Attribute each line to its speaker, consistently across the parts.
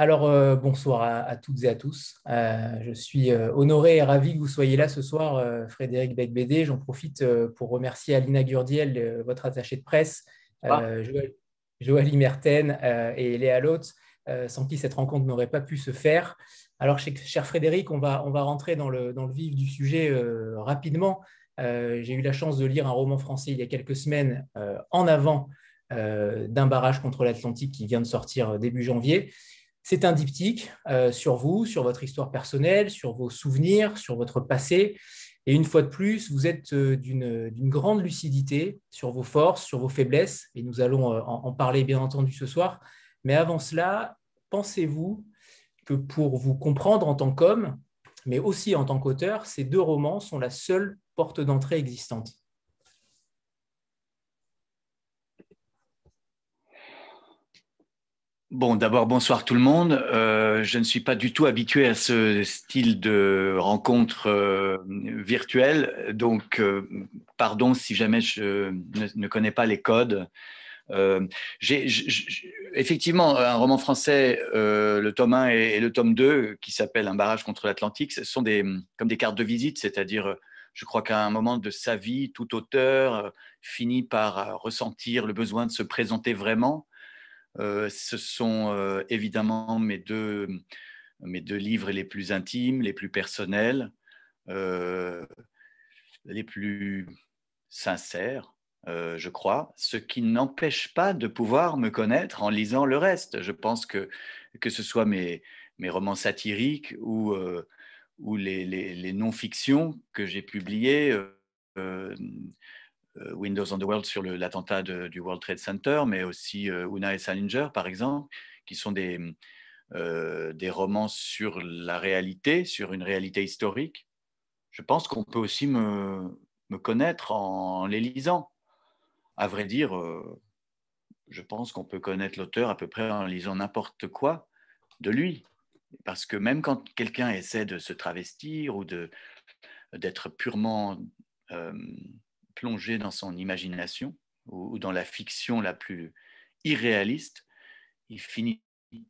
Speaker 1: Alors, euh, bonsoir à, toutes et à tous. Euh, je suis euh, honoré et ravi que vous soyez là ce soir, Frédéric Becbédé. J'en profite pour remercier Alina Gurdiel, votre attachée de presse, ah. Joël Imerten et Léa Lotte, sans qui cette rencontre n'aurait pas pu se faire. Alors, cher Frédéric, on va, on va rentrer dans le, dans le vif du sujet rapidement. J'ai eu la chance de lire un roman français il y a quelques semaines en avant d'un barrage contre l'Atlantique qui vient de sortir début janvier. C'est un diptyque euh, sur vous, sur votre histoire personnelle, sur vos souvenirs, sur votre passé. Et une fois de plus, vous êtes euh, d'une grande lucidité sur vos forces, sur vos faiblesses, et nous allons euh, en, parler bien entendu ce soir. Mais avant cela, pensez-vous que pour vous comprendre en tant qu'homme, mais aussi en tant qu'auteur, ces deux romans sont la seule porte d'entrée existante?
Speaker 2: Bon, d'abord, bonsoir tout le monde. Euh, je ne suis pas du tout habitué à ce style de rencontre euh, virtuelle, donc euh, pardon si jamais je ne, connais pas les codes. effectivement un roman français, le tome 1 et, le tome 2, qui s'appelle Un barrage contre l'Atlantique, ce sont des, comme des cartes de visite, c'est-à-dire, je crois qu'à un moment de sa vie, tout auteur finit par ressentir le besoin de se présenter vraiment ce sont euh, évidemment mes deux, mes deux livres les plus intimes, les plus personnels, euh, les plus sincères, je crois, ce qui n'empêche pas de pouvoir me connaître en lisant le reste. Je pense que que ce soit mes, mes romans satiriques ou, ou les, les, non-fictions que j'ai publiées, euh, Windows on the World sur l'attentat du World Trade Center, mais aussi euh, Una et Salinger, par exemple, qui sont des, euh, des romans sur la réalité, sur une réalité historique. Je pense qu'on peut aussi me, me, connaître en les lisant. À vrai dire, je pense qu'on peut connaître l'auteur à peu près en lisant n'importe quoi de lui. Parce que même quand quelqu'un essaie de se travestir ou d'être purement plongé dans son imagination ou, dans la fiction la plus irréaliste, il finit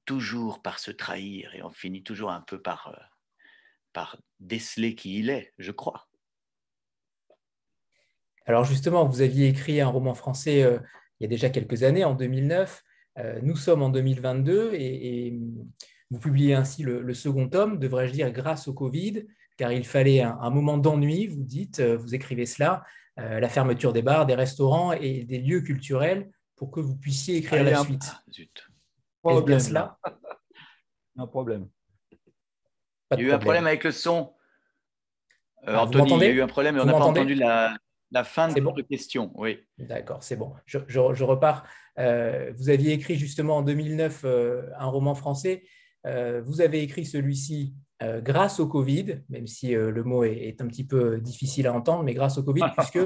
Speaker 2: toujours par se trahir et on finit toujours un peu par, euh, déceler qui il est, je crois.
Speaker 1: Alors justement, vous aviez écrit un roman français euh, il y a déjà quelques années, en 2009. Euh, nous sommes en 2022 et, vous publiez ainsi le, second tome, devrais-je dire, grâce au Covid, car il fallait un moment d'ennui, vous dites, vous écrivez cela, la fermeture des bars, des restaurants et des lieux culturels pour que vous puissiez écrire la suite. Ah, zut.
Speaker 3: Bien cela? Un problème.
Speaker 2: il y a eu un problème avec le son. Euh, ah, Anthony, il y a eu un problème et on n'a pas entendu la, fin de votre question. Oui.
Speaker 1: D'accord, c'est bon. Je, repars. Euh, vous aviez écrit justement en 2009 un roman français. Vous avez écrit celui-ci euh, grâce au Covid, même si euh, le mot est, un petit peu difficile à entendre, mais grâce au Covid, puisque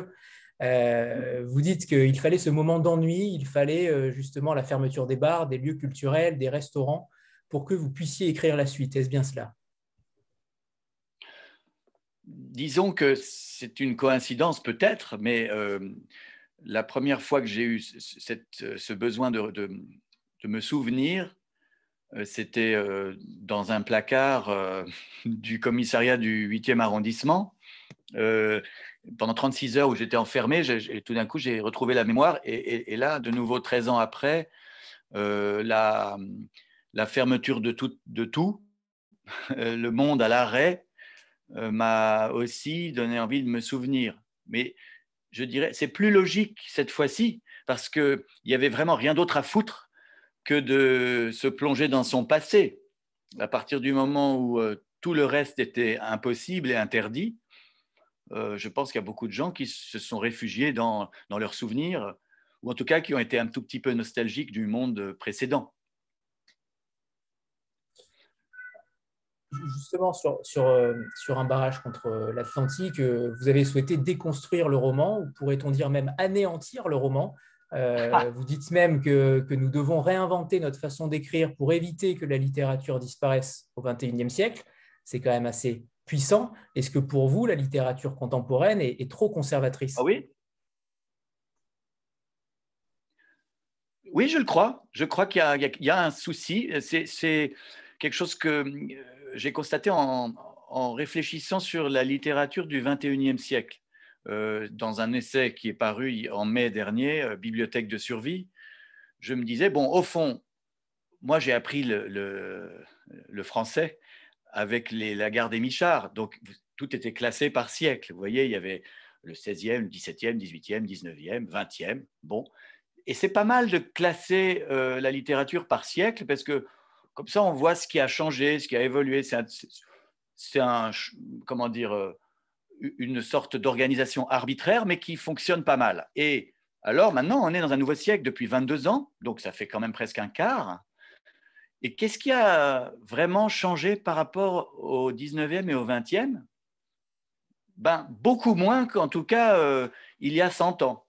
Speaker 1: euh, vous dites qu'il fallait ce moment d'ennui, il fallait justement la fermeture des bars, des lieux culturels, des restaurants, pour que vous puissiez écrire la suite. Est-ce bien cela?
Speaker 2: Disons que c'est une coïncidence peut-être, mais la première fois que j'ai eu ce besoin de me souvenir, euh, c'était euh, dans un placard euh, du commissariat du 8e arrondissement. pendant 36 heures où j'étais enfermé, tout d'un coup, j'ai retrouvé la mémoire. Et, là, de nouveau, 13 ans après, la, la, fermeture de tout, de tout le monde à l'arrêt, m'a aussi donné envie de me souvenir. Mais je dirais, c'est plus logique cette fois-ci, parce qu'il n'y avait vraiment rien d'autre à foutre que de se plonger dans son passé. À partir du moment où euh, tout le reste était impossible et interdit, euh, je pense qu'il y a beaucoup de gens qui se sont réfugiés dans, leurs souvenirs, ou en tout cas qui ont été un tout petit peu nostalgiques du monde précédent.
Speaker 1: Justement, sur, euh, sur un barrage contre l'Atlantique, vous avez souhaité déconstruire le roman, ou pourrait-on dire même anéantir le roman, euh, vous dites même que, nous devons réinventer notre façon d'écrire pour éviter que la littérature disparaisse au XXIe siècle. C'est quand même assez puissant. Est-ce que pour vous, la littérature contemporaine est, trop conservatrice?
Speaker 2: Ah Oui? Oui, je le crois. Je crois qu'il y, a un souci. C'est quelque chose que euh, j'ai constaté en, réfléchissant sur la littérature du 21e siècle. Euh, dans un essai qui est paru en mai dernier, euh, Bibliothèque de survie, je me disais, bon, au fond, moi j'ai appris le, français avec la gare des Michards, donc tout était classé par siècle. Vous voyez, il y avait le 16e, le 17e, 18e, 19e, 20e. Bon, et c'est pas mal de classer euh, la littérature par siècle parce que comme ça, on voit ce qui a changé, ce qui a évolué. C'est un, comment dire, une sorte d'organisation arbitraire, mais qui fonctionne pas mal. Et alors maintenant, on est dans un nouveau siècle depuis 22 ans, donc ça fait quand même presque un quart. Et qu'est-ce qui a vraiment changé par rapport au 19e et au 20e ben, Beaucoup moins qu'en tout cas euh, il y a 100 ans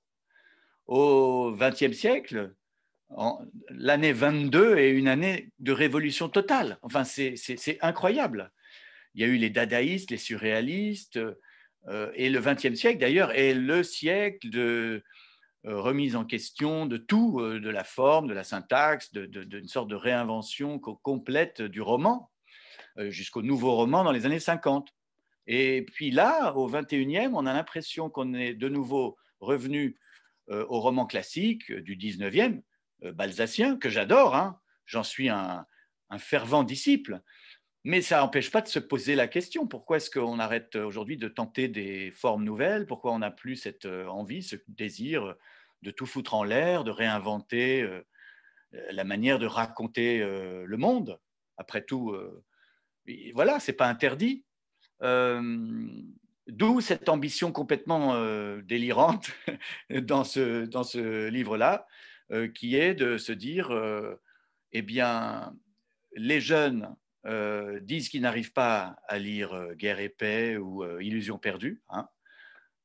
Speaker 2: au XXe siècle, l'année 22 est une année de révolution totale. Enfin, c'est incroyable. Il y a eu les dadaïstes, les surréalistes, et le XXe siècle, d'ailleurs, est le siècle de euh, remise en question de tout, euh, de la forme, de la syntaxe, d'une sorte de réinvention complète du roman, jusqu'au nouveau roman dans les années 50. Et puis là, au 21e, on a l'impression qu'on est de nouveau revenu euh, au roman classique du 19e, euh, balsacien, que j'adore, hein. j'en suis un, fervent disciple. Mais ça n'empêche pas de se poser la question, pourquoi est-ce qu'on arrête aujourd'hui de tenter des formes nouvelles? Pourquoi on n'a plus cette euh, envie, ce désir de tout foutre en l'air, de réinventer la manière de raconter le monde? Après tout, voilà, c'est pas interdit. D'où cette ambition complètement euh, délirante dans ce, dans ce livre-là, euh, qui est de se dire, euh, eh bien, les jeunes disent qu'ils n'arrivent pas à lire Guerre et paix ou Illusion perdue, hein,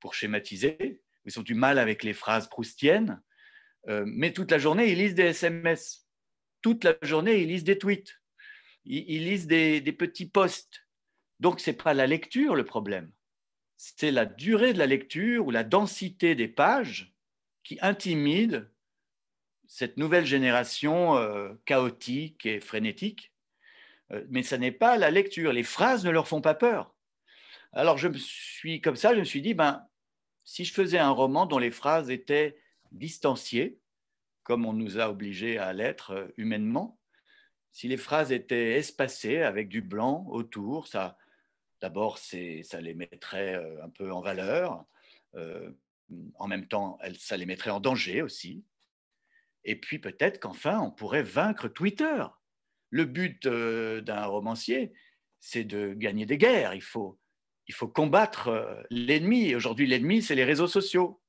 Speaker 2: pour schématiser. Ils ont du mal avec les phrases proustiennes, mais toute la journée, ils lisent des SMS. Toute la journée, ils lisent des tweets. Ils, lisent des, petits posts. Donc, ce n'est pas la lecture le problème c'est la durée de la lecture ou la densité des pages qui intimide cette nouvelle génération euh, chaotique et frénétique. Euh, mais ce n'est pas la lecture. Les phrases ne leur font pas peur. Alors je me suis comme ça, je me suis dit, ben, si je faisais un roman dont les phrases étaient distanciées, comme on nous a obligés à l'être euh, humainement, si les phrases étaient espacées avec du blanc autour, ça, D'abord, ça les mettrait euh, un peu en valeur. En même temps, ça les mettrait en danger aussi. Et puis peut-être qu'enfin, on pourrait vaincre Twitter. Le but euh, d'un romancier, c'est de gagner des guerres. Il faut, il faut combattre l'ennemi. Aujourd'hui, l'ennemi, c'est les réseaux sociaux.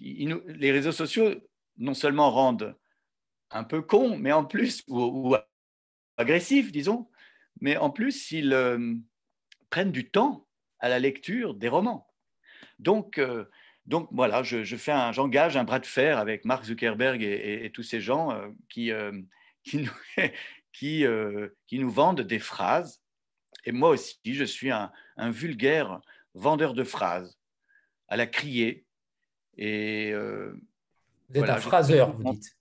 Speaker 2: Les réseaux sociaux, non seulement rendent un peu con, mais en plus, ou, ou agressif, disons, mais en plus, ils, prennent du temps à la lecture des romans. Donc, euh, donc voilà, je, fais un, j'engage un bras de fer avec Mark Zuckerberg et, tous ces gens euh, qui, euh, qui, nous, qui, qui, nous vendent des phrases. Et moi aussi, je suis un, vulgaire vendeur de phrases à la criée. Et,
Speaker 1: vous êtes un phraseur, vous dites.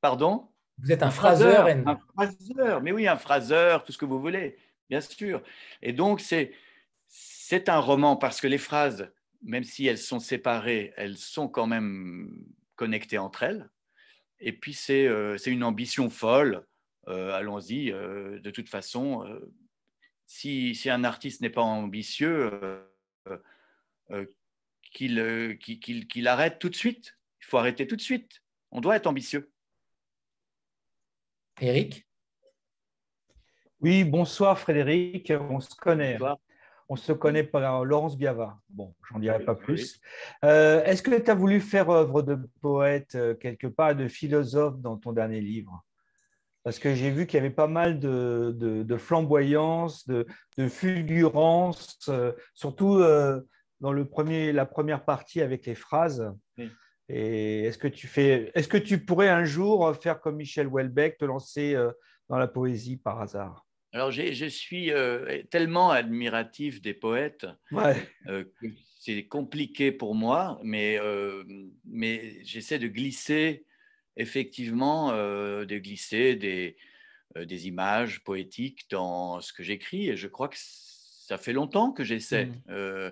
Speaker 2: Pardon?
Speaker 1: Vous êtes un, phraseur.
Speaker 2: Un phraseur, mais oui, un phraseur, tout ce que vous voulez bien sûr. Et donc, c'est, c'est un roman parce que les phrases, même si elles sont séparées, elles sont quand même connectées entre elles. Et puis, c'est, euh, c'est une ambition folle. Euh, allons-y, euh, de toute façon, si, si, un artiste n'est pas ambitieux, qu'il, qu'il, qu'il arrête tout de suite. Il faut arrêter tout de suite. On doit être ambitieux.
Speaker 1: Eric
Speaker 3: oui, bonsoir Frédéric, on se connaît. On se connaît par Laurence Biava. Bon, j'en dirai pas plus. Euh, est-ce que tu as voulu faire œuvre de poète euh, quelque part, de philosophe dans ton dernier livre? Parce que j'ai vu qu'il y avait pas mal de, flamboyance, de, fulgurance, euh, surtout dans le premier, la première partie avec les phrases. Et est-ce que tu fais, est-ce que tu pourrais un jour faire comme Michel Houellebecq, te lancer dans la poésie par hasard?
Speaker 2: Alors, je suis euh, tellement admiratif des poètes euh, que c'est compliqué pour moi, mais, euh, mais j'essaie de glisser effectivement de glisser des, des, images poétiques dans ce que j'écris. Et je crois que ça fait longtemps que j'essaie. Mmh.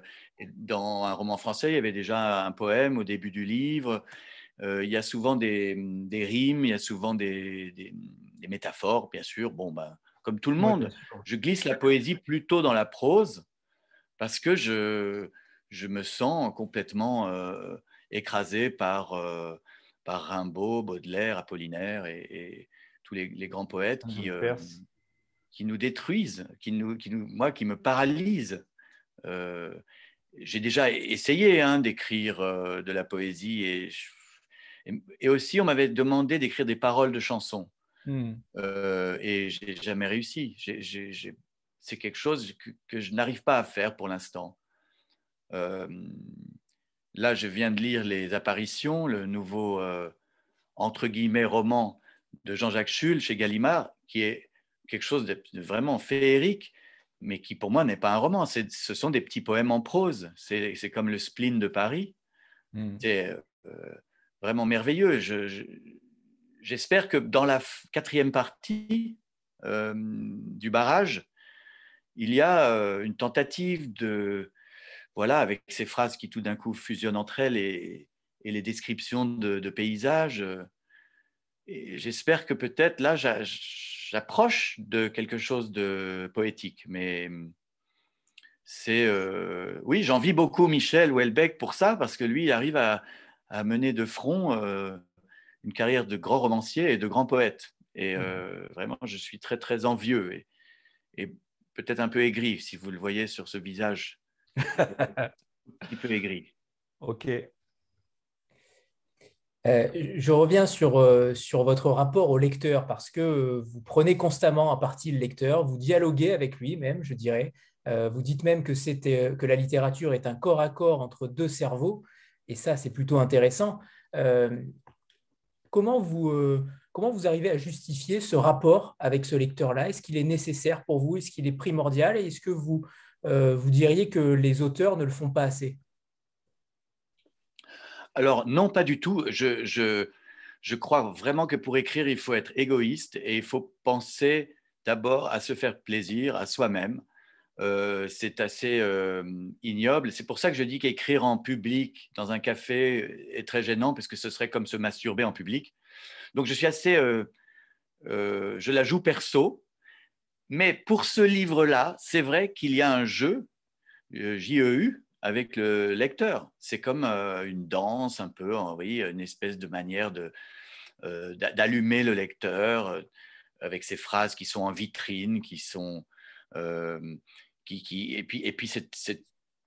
Speaker 2: dans un roman français, il y avait déjà un poème au début du livre. il y a souvent des, des, rimes, il y a souvent des, des métaphores, bien sûr. Bon, ben, comme tout le monde, je glisse la poésie plutôt dans la prose parce que je, je me sens complètement euh, écrasé par, euh, par Rimbaud, Baudelaire, Apollinaire et, tous les, grands poètes qui, euh, qui nous détruisent, qui nous, qui nous, moi, qui me paralysent. J'ai déjà essayé hein, d'écrire de la poésie et, et aussi on m'avait demandé d'écrire des paroles de chansons. Hmm. et j'ai jamais réussi. c'est quelque chose que je n'arrive pas à faire pour l'instant. Euh, là, je viens de lire Les Apparitions, le nouveau, euh, entre guillemets, roman de Jean-Jacques Schull chez Gallimard, qui est quelque chose de vraiment féerique, mais qui pour moi n'est pas un roman. Ce sont des petits poèmes en prose. C'est comme le spleen de Paris. Hmm. C'est euh, vraiment merveilleux. J'espère que dans la quatrième partie du barrage, il y a une tentative de, voilà, avec ces phrases qui tout d'un coup fusionnent entre elles et, les descriptions de, paysages. Euh, j'espère que peut-être là, j'approche de quelque chose de poétique. Mais c'est. Euh, oui, j'envie beaucoup Michel Houellebecq pour ça, parce que lui, il arrive à, mener de front euh, une carrière de grand romancier et de grand poète. Et mmh. vraiment, je suis très, très envieux et, et peut-être un peu aigri, si vous le voyez sur ce visage un petit peu aigri.
Speaker 3: Ok.
Speaker 1: Euh, je reviens sur, euh, sur votre rapport au lecteur parce que vous prenez constamment à partie le lecteur, vous dialoguez avec lui même, je dirais. Euh, vous dites même que, que la littérature est un corps à corps entre deux cerveaux, et ça, c'est plutôt intéressant. Comment, vous, comment vous arrivez à justifier ce rapport avec ce lecteur-là? Est-ce qu'il est nécessaire pour vous? Est-ce qu'il est primordial? Et est-ce que vous, euh, diriez que les auteurs ne le font pas assez?
Speaker 2: Alors non, pas du tout. Je, je, crois vraiment que pour écrire, il faut être égoïste et il faut penser d'abord à se faire plaisir à soi-même. Euh, c'est assez euh, ignoble. C'est pour ça que je dis qu'écrire en public dans un café est très gênant, parce que ce serait comme se masturber en public. Donc je suis assez, je la joue perso, mais pour ce livre-là, c'est vrai qu'il y a un jeu, euh, JEU, avec le lecteur. C'est comme euh, une danse, un peu, oui, une espèce de manière euh, d'allumer le lecteur avec ces phrases qui sont en vitrine, qui sont. Qui, et puis, et puis cette,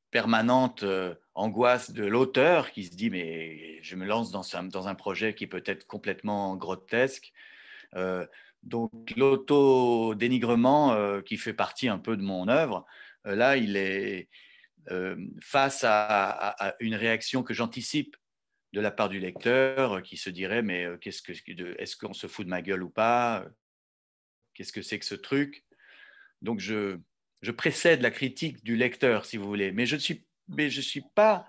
Speaker 2: permanente angoisse de l'auteur qui se dit mais je me lance dans un, projet qui peut être complètement grotesque. Donc l'auto-dénigrement euh, qui fait partie un peu de mon œuvre, euh, là, il est euh, face à, une réaction que j'anticipe de la part du lecteur qui se dirait mais qu'est-ce que est-ce qu'on se fout de ma gueule ou pas? Qu'est-ce que c'est que ce truc? Donc je, je précède la critique du lecteur, si vous voulez, mais je ne suis, je suis pas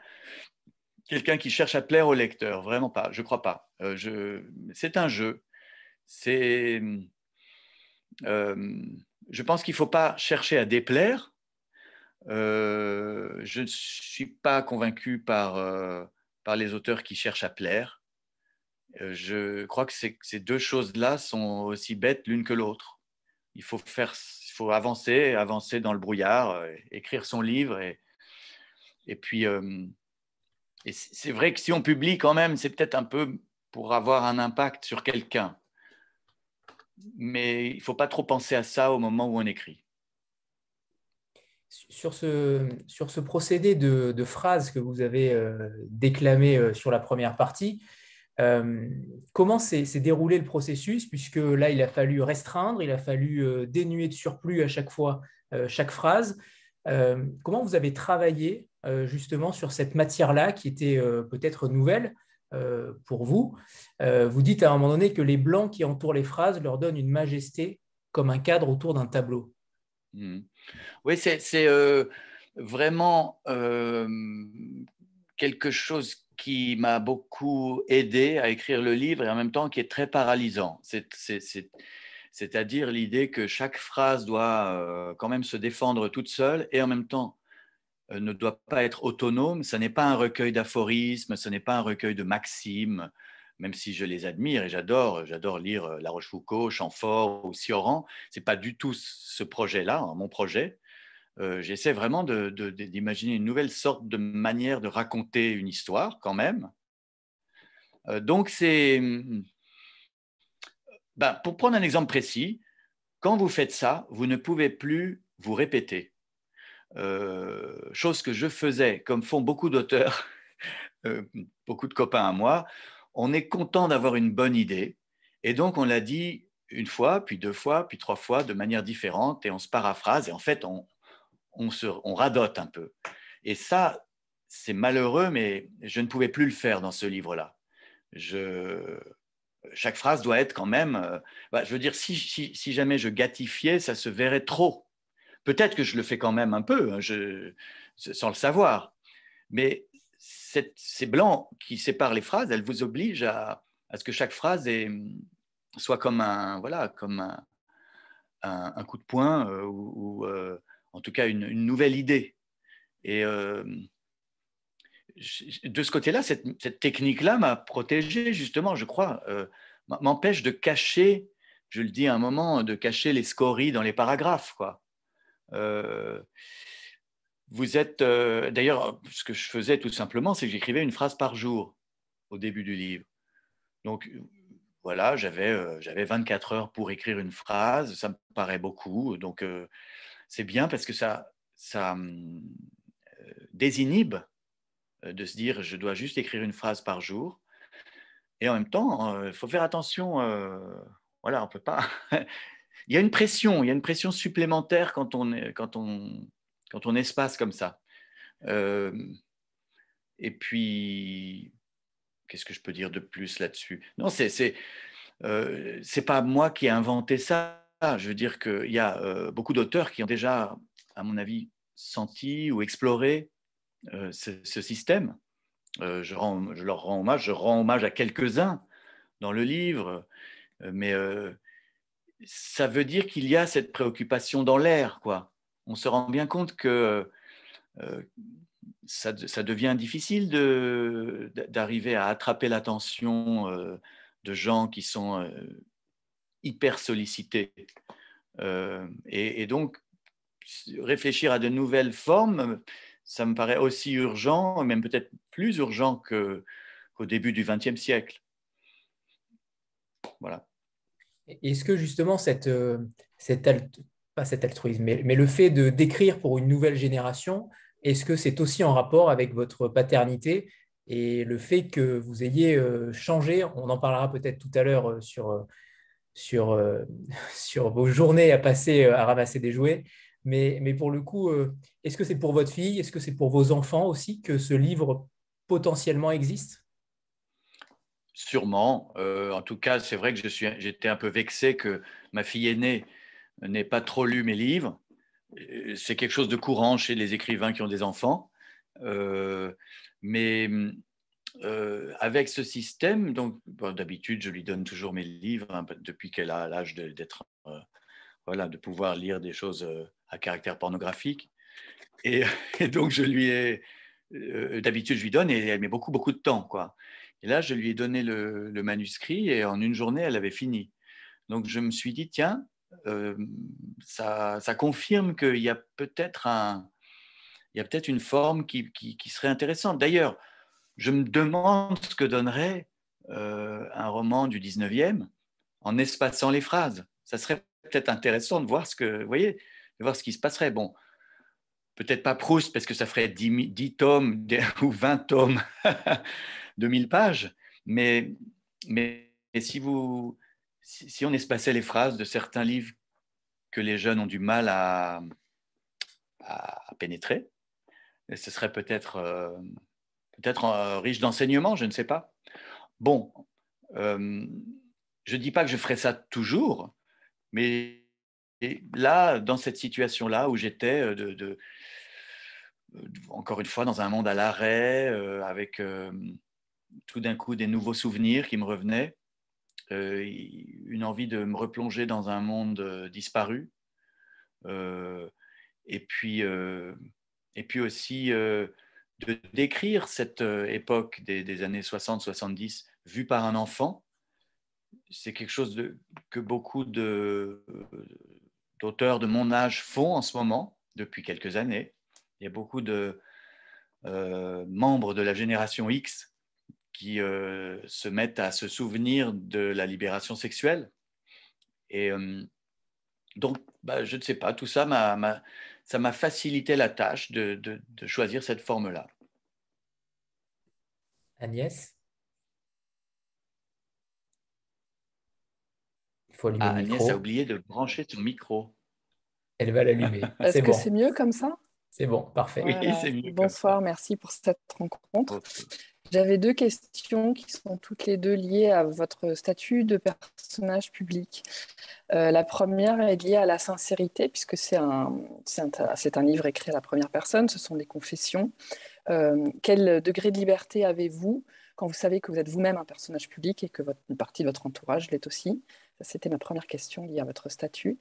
Speaker 2: quelqu'un qui cherche à plaire au lecteur, vraiment pas. Je crois pas. c'est un jeu c'est. Euh, je pense qu'il ne faut pas chercher à déplaire. Euh, je ne suis pas convaincu par, euh, par les auteurs qui cherchent à plaire. je crois que ces deux choses-là sont aussi bêtes l'une que l'autre. Il faut faire, faut avancer, avancer dans le brouillard, écrire son livre et, et puis. et c'est vrai que si on publie quand même, c'est peut-être un peu pour avoir un impact sur quelqu'un mais il ne faut pas trop penser à ça au moment où on écrit.
Speaker 1: Sur ce, sur ce procédé de, de phrases que vous avez euh, déclamé euh, sur la première partie, euh, comment s'est déroulé le processus Puisque là, il a fallu restreindre, il a fallu dénuer de surplus à chaque fois chaque phrase. comment vous avez travaillé justement sur cette matière-là qui était peut-être nouvelle euh, pour vous? Euh, vous dites à un moment donné que les blancs qui entourent les phrases leur donnent une majesté comme un cadre autour d'un tableau.
Speaker 2: Hmm. Oui, c'est euh, vraiment quelque chose qui m'a beaucoup aidé à écrire le livre et en même temps qui est très paralysant. C'est-à-dire l'idée que chaque phrase doit euh, quand même se défendre toute seule et en même temps euh, ne doit pas être autonome. Ce n'est pas un recueil d'aphorismes, ce n'est pas un recueil de maximes, même si je les admire et j'adore, j'adore lire euh, La Rochefoucauld, Chamfort ou Sioran. Ce n'est pas du tout ce projet-là, hein, mon projet. Euh, j'essaie vraiment d'imaginer une nouvelle sorte de manière de raconter une histoire quand même. Euh, donc c'est... Ben, pour prendre un exemple précis, quand vous faites ça, vous ne pouvez plus vous répéter. Euh, chose que je faisais, comme font beaucoup d'auteurs, beaucoup de copains à moi, on est content d'avoir une bonne idée. Et donc, on l'a dit une fois, puis deux fois, puis trois fois, de manière différente, et on se paraphrase, et en fait, on, on, radote un peu. Et ça, c'est malheureux, mais je ne pouvais plus le faire dans ce livre-là. chaque phrase doit être quand même. Euh, bah, je veux dire, si, jamais je gâtifiais, ça se verrait trop. Peut-être que je le fais quand même un peu, hein, sans le savoir. Mais ces blancs qui séparent les phrases, elles vous obligent à, ce que chaque phrase soit comme un, voilà, comme un, coup de poing euh, euh, en tout cas une, nouvelle idée. Et euh, de ce côté-là, cette, technique-là m'a protégé, justement, je crois, euh, m'empêche de cacher, je le dis à un moment, de cacher les scories dans les paragraphes. Euh, vous êtes, d'ailleurs, ce que je faisais tout simplement, c'est que j'écrivais une phrase par jour au début du livre. Donc, voilà, j'avais j'avais 24 heures pour écrire une phrase, ça me paraît beaucoup. Donc, c'est bien parce que ça, euh, désinhibe euh, de se dire je dois juste écrire une phrase par jour. Et en même temps, il euh, faut faire attention. voilà, on peut pas. il y a une pression, il y a une pression supplémentaire quand on, quand on, quand on espace comme ça. et puis, qu'est-ce que je peux dire de plus là-dessus? Non, c'est c'est pas moi qui ai inventé ça. Je veux dire qu'il y a euh, beaucoup d'auteurs qui ont déjà, à mon avis, senti ou exploré euh, ce, système. Euh, je, leur rends hommage, je rends hommage à quelques-uns dans le livre, mais ça veut dire qu'il y a cette préoccupation dans l'air. On se rend bien compte que ça, devient difficile d'arriver à attraper l'attention de gens qui sont hyper sollicité. Euh, et, donc, réfléchir à de nouvelles formes, ça me paraît aussi urgent, même peut-être plus urgent qu'au début du XXe siècle. Voilà.
Speaker 1: Est-ce que justement, cette, euh, pas cet altruisme, mais, mais le fait de d'écrire pour une nouvelle génération, est-ce que c'est aussi en rapport avec votre paternité et le fait que vous ayez euh, changé, on en parlera peut-être tout à l'heure sur sur, euh, sur vos journées à passer euh, à ramasser des jouets. Mais, pour le coup, euh, est-ce que c'est pour votre fille, est-ce que c'est pour vos enfants aussi que ce livre potentiellement existe?
Speaker 2: Sûrement. en tout cas, c'est vrai que j'étais un peu vexé que ma fille aînée n'ait pas trop lu mes livres. C'est quelque chose de courant chez les écrivains qui ont des enfants. mais euh, avec ce système, donc d'habitude, je lui donne toujours mes livres hein, depuis qu'elle a l'âge d'être, euh, voilà, de pouvoir lire des choses euh, à caractère pornographique. Et, donc, je lui ai, d'habitude, je lui donne et elle met beaucoup, beaucoup de temps, quoi. Et là, je lui ai donné le, manuscrit et en une journée, elle avait fini. Donc, je me suis dit, tiens, ça, confirme qu'il y a peut-être un, il y a peut-être une forme qui, qui serait intéressante. D'ailleurs, je me demande ce que donnerait euh, un roman du 19e en espaçant les phrases. Ça serait peut-être intéressant de voir ce que, voyez, de voir ce qui se passerait. Bon, peut-être pas Proust parce que ça ferait 10, tomes ou 20 tomes de 1000 pages, mais, mais si, vous, si, on espaçait les phrases de certains livres que les jeunes ont du mal à, à, pénétrer, ce serait peut-être euh, peut-être euh, riche d'enseignements, je ne sais pas. Bon, euh, je ne dis pas que je ferai ça toujours, mais là, dans cette situation-là où j'étais, euh, de, encore une fois, dans un monde à l'arrêt, avec tout d'un coup des nouveaux souvenirs qui me revenaient, une envie de me replonger dans un monde disparu, et puis et puis aussi de décrire cette époque des, années 60-70 vue par un enfant. C'est quelque chose de, que beaucoup d'auteurs de mon âge font en ce moment, depuis quelques années. Il y a beaucoup de euh, membres de la génération X qui euh, se mettent à se souvenir de la libération sexuelle. Et euh, donc, bah, je ne sais pas, tout ça m'a, ça m'a facilité la tâche de, de, choisir cette forme-là.
Speaker 1: Agnès?
Speaker 2: Il faut allumer ah, Agnès a oublié de brancher son micro.
Speaker 1: Elle va l'allumer.
Speaker 4: Est-ce que c'est mieux comme ça?
Speaker 1: C'est bon, parfait.
Speaker 2: Oui, c'est mieux.
Speaker 4: Bonsoir, merci pour cette rencontre. J'avais deux questions qui sont toutes les deux liées à votre statut de personnage public. Euh, la première est liée à la sincérité, puisque c'est un, un, livre écrit à la première personne, ce sont des confessions. Euh, quel degré de liberté avez-vous quand vous savez que vous êtes vous-même un personnage public et que votre, une partie de votre entourage l'est aussi? C'était ma première question liée à votre statut.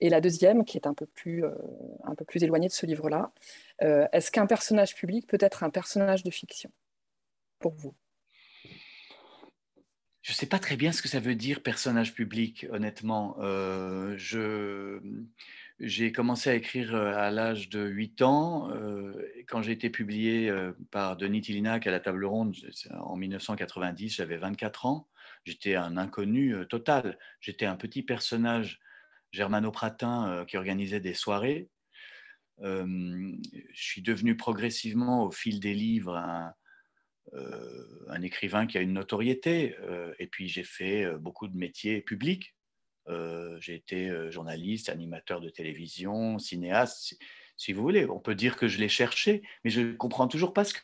Speaker 4: Et la deuxième, qui est un peu plus, euh, un peu plus éloignée de ce livre-là, est-ce qu'un personnage public peut être un personnage de fiction? Pour vous
Speaker 2: je ne sais pas très bien ce que ça veut dire personnage public, honnêtement. Euh, j'ai commencé à écrire euh, à l'âge de 8 ans. Euh, quand j'ai été publié par Denis Tillinac à la table ronde en 1990, j'avais 24 ans. J'étais un inconnu total. J'étais un petit personnage germano-pratin qui organisait des soirées. je suis devenu progressivement, au fil des livres, un, un écrivain qui a une notoriété. Euh, et puis j'ai fait euh, beaucoup de métiers publics. j'ai été journaliste, animateur de télévision, cinéaste, si, vous voulez. On peut dire que je l'ai cherché, mais je ne comprends toujours pas ce que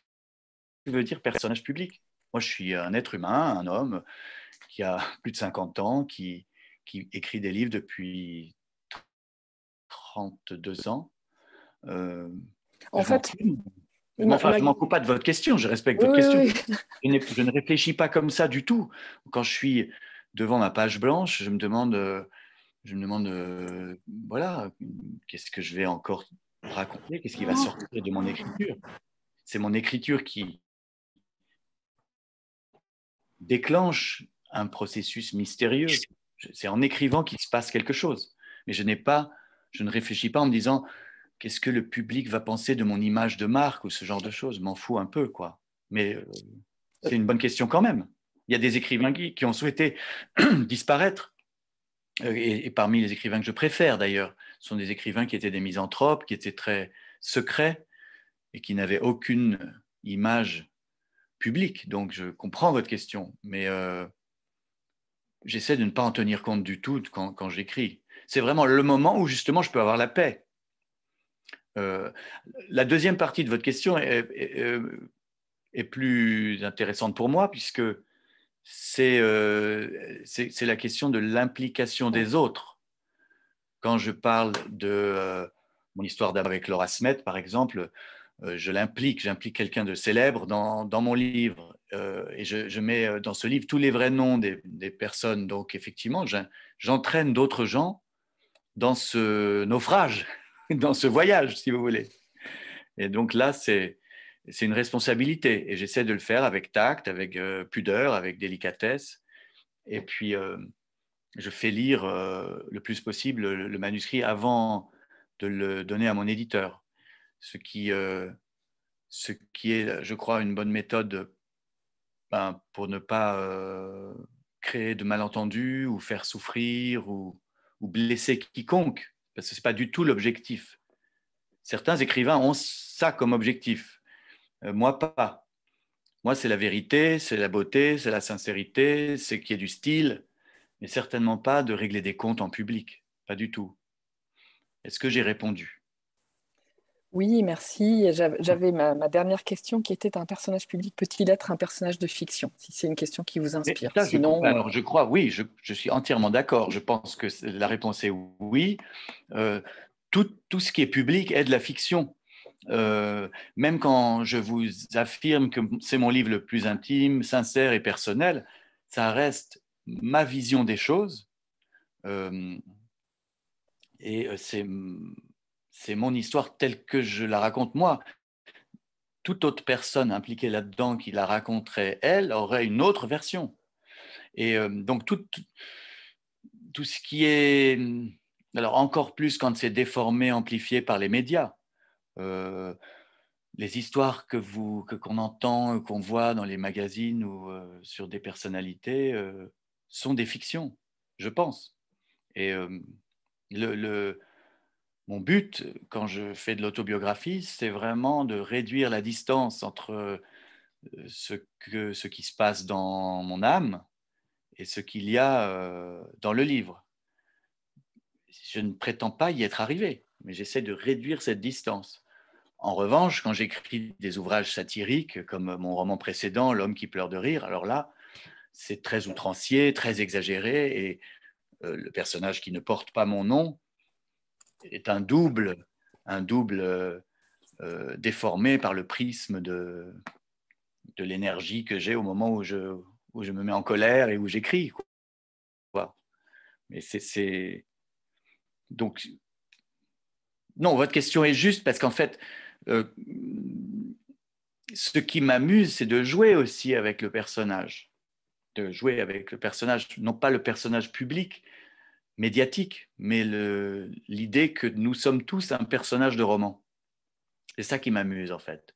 Speaker 2: veut dire personnage public. Moi, je suis un être humain, un homme qui a plus de 50 ans, qui, qui écrit des livres depuis 32 ans.
Speaker 4: en fait,
Speaker 2: je ne m'en coupe pas de votre question, je respecte votre question. Je, ne réfléchis pas comme ça du tout. Quand je suis devant ma page blanche, je me demande, euh, je me demande euh, voilà, qu'est-ce que je vais encore raconter, qu'est-ce qui va sortir de mon écriture? C'est mon écriture qui déclenche un processus mystérieux. C'est en écrivant qu'il se passe quelque chose. Mais je n'ai pas, je ne réfléchis pas en me disant qu'est-ce que le public va penser de mon image de marque ou ce genre de choses? M'en fous un peu, quoi. Mais euh, c'est une bonne question quand même. Il y a des écrivains qui, ont souhaité disparaître. Euh, et, parmi les écrivains que je préfère, d'ailleurs, sont des écrivains qui étaient des misanthropes, qui étaient très secrets et qui n'avaient aucune image publique. Donc, je comprends votre question, mais euh, j'essaie de ne pas en tenir compte du tout quand j'écris. C'est vraiment le moment où, justement, je peux avoir la paix euh, la deuxième partie de votre question est, est, plus intéressante pour moi puisque c'est euh, la question de l'implication des autres. Quand je parle de euh, mon histoire avec Laura Smet, par exemple, je l'implique, j'implique quelqu'un de célèbre dans, dans mon livre. et je, je, mets dans ce livre tous les vrais noms des, des personnes. Donc, effectivement, j'entraîne d'autres gens dans ce naufrage. dans ce voyage, si vous voulez. Et donc là, c'est une responsabilité. Et j'essaie de le faire avec tact, avec euh, pudeur, avec délicatesse. Et puis, euh, je fais lire euh, le plus possible le, manuscrit avant de le donner à mon éditeur. Ce qui, ce qui est, je crois, une bonne méthode ben, pour ne pas créer de malentendus ou faire souffrir ou, ou blesser quiconque parce que ce n'est pas du tout l'objectif. Certains écrivains ont ça comme objectif. Euh, moi, pas. Moi, c'est la vérité, c'est la beauté, c'est la sincérité, c'est qu'il y ait du style, mais certainement pas de régler des comptes en public. Pas du tout. Est-ce que j'ai répondu?
Speaker 4: Oui, merci. J'avais ma, dernière question qui était un personnage public peut-il être un personnage de fiction? Si c'est une question qui vous inspire.
Speaker 2: Sinon, je, alors, je crois, oui, je, suis entièrement d'accord. Je pense que la réponse est oui. Euh, tout, tout, ce qui est public est de la fiction. Euh, même quand je vous affirme que c'est mon livre le plus intime, sincère et personnel, ça reste ma vision des choses. Euh, et c'est, c'est mon histoire telle que je la raconte moi. Toute autre personne impliquée là-dedans qui la raconterait, elle, aurait une autre version. Et donc, tout, ce qui est alors encore plus quand c'est déformé, amplifié par les médias. Euh, les histoires que vous que qu'on entend, qu'on voit dans les magazines ou euh, sur des personnalités euh, sont des fictions, je pense. Et le, mon but quand je fais de l'autobiographie, c'est vraiment de réduire la distance entre ce, que, ce qui se passe dans mon âme et ce qu'il y a dans le livre je ne prétends pas y être arrivé, mais j'essaie de réduire cette distance. En revanche, quand j'écris des ouvrages satiriques, comme mon roman précédent, L'homme qui pleure de rire, alors là, c'est très outrancier, très exagéré, et euh, le personnage qui ne porte pas mon nom est un double, un double euh, euh, déformé par le prisme de, de l'énergie que j'ai au moment où je, où je me mets en colère et où j'écris. Mais c'est donc, non, votre question est juste parce qu'en fait, euh, ce qui m'amuse, c'est de jouer aussi avec le personnage, de jouer avec le personnage, non pas le personnage public, médiatique, mais l'idée que nous sommes tous un personnage de roman. C'est ça qui m'amuse en fait.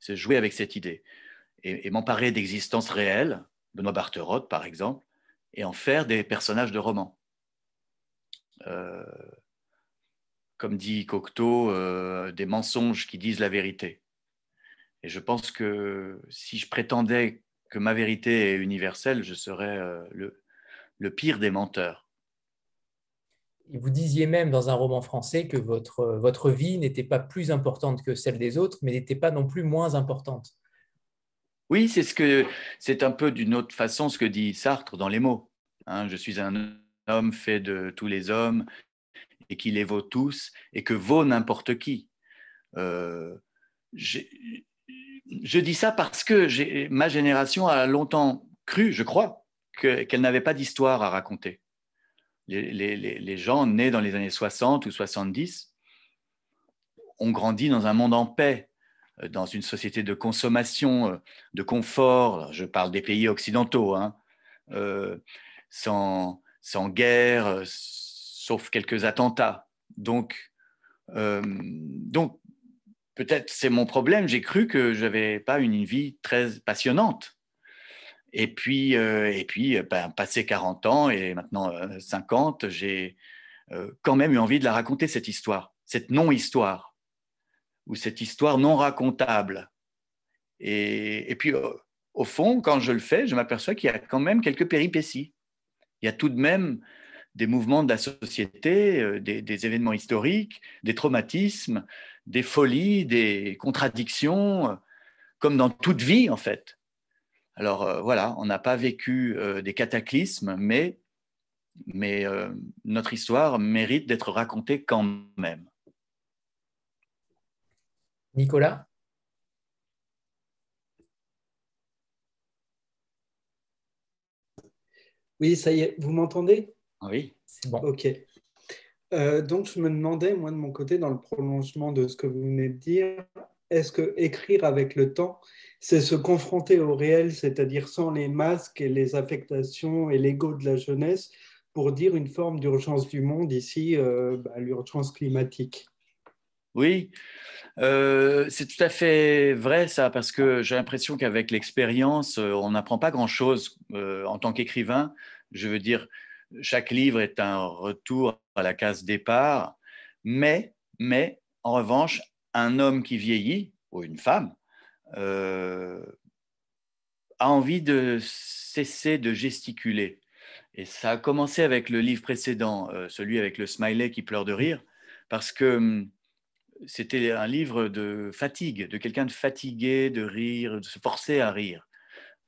Speaker 2: C'est jouer avec cette idée et, m'emparer d'existences réelles, Benoît Barterotte par exemple, et en faire des personnages de roman. Euh, comme dit Cocteau, euh, des mensonges qui disent la vérité. Et je pense que si je prétendais que ma vérité est universelle, je serais euh, le pire des menteurs.
Speaker 1: Vous disiez même dans un roman français que votre, votre vie n'était pas plus importante que celle des autres, mais n'était pas non plus moins importante.
Speaker 2: Oui, c'est ce que c'est un peu d'une autre façon ce que dit Sartre dans les mots. Hein. je suis un homme fait de tous les hommes et qui les vaut tous et que vaut n'importe qui. Euh, je dis ça parce que ma génération a longtemps cru, je crois, qu'elle n'avait pas d'histoire à raconter. Les, gens nés dans les années 60 ou 70 ont grandi dans un monde en paix, euh, dans une société de consommation, euh, de confort, je parle des pays occidentaux, hein, sans, sans guerre, euh, sauf quelques attentats. Donc, euh, donc peut-être c'est mon problème. J'ai cru que je n'avais pas une vie très passionnante. Et puis, euh, et puis ben, passé 40 ans et maintenant 50, j'ai quand même eu envie de la raconter, cette histoire, cette non-histoire, ou cette histoire non racontable. Et, et puis, au fond, quand je le fais, je m'aperçois qu'il y a quand même quelques péripéties il y a tout de même des mouvements de la société, euh, des, événements historiques, des traumatismes, des folies, des contradictions, euh, comme dans toute vie en fait. Alors euh, voilà, on n'a pas vécu des cataclysmes, mais, mais notre histoire mérite d'être racontée quand même.
Speaker 1: Nicolas?
Speaker 5: Oui, ça y est, vous m'entendez?
Speaker 2: Oui.
Speaker 5: C'est bon. Ok. Euh, donc, je me demandais, moi, de mon côté, dans le prolongement de ce que vous venez de dire, est-ce que écrire avec le temps, c'est se confronter au réel, c'est-à-dire sans les masques et les affectations et l'ego de la jeunesse, pour dire une forme d'urgence du monde, ici, euh, bah, l'urgence climatique?
Speaker 2: Oui, euh, c'est tout à fait vrai ça, parce que j'ai l'impression qu'avec l'expérience, euh, on n'apprend pas grand-chose en tant qu'écrivain. Je veux dire, chaque livre est un retour à la case départ, mais, mais en revanche, un homme qui vieillit, ou une femme, a envie de cesser de gesticuler. Et ça a commencé avec le livre précédent, celui avec le smiley qui pleure de rire, parce que hum, c'était un livre de fatigue, de quelqu'un de fatigué, de rire, de se forcer à rire.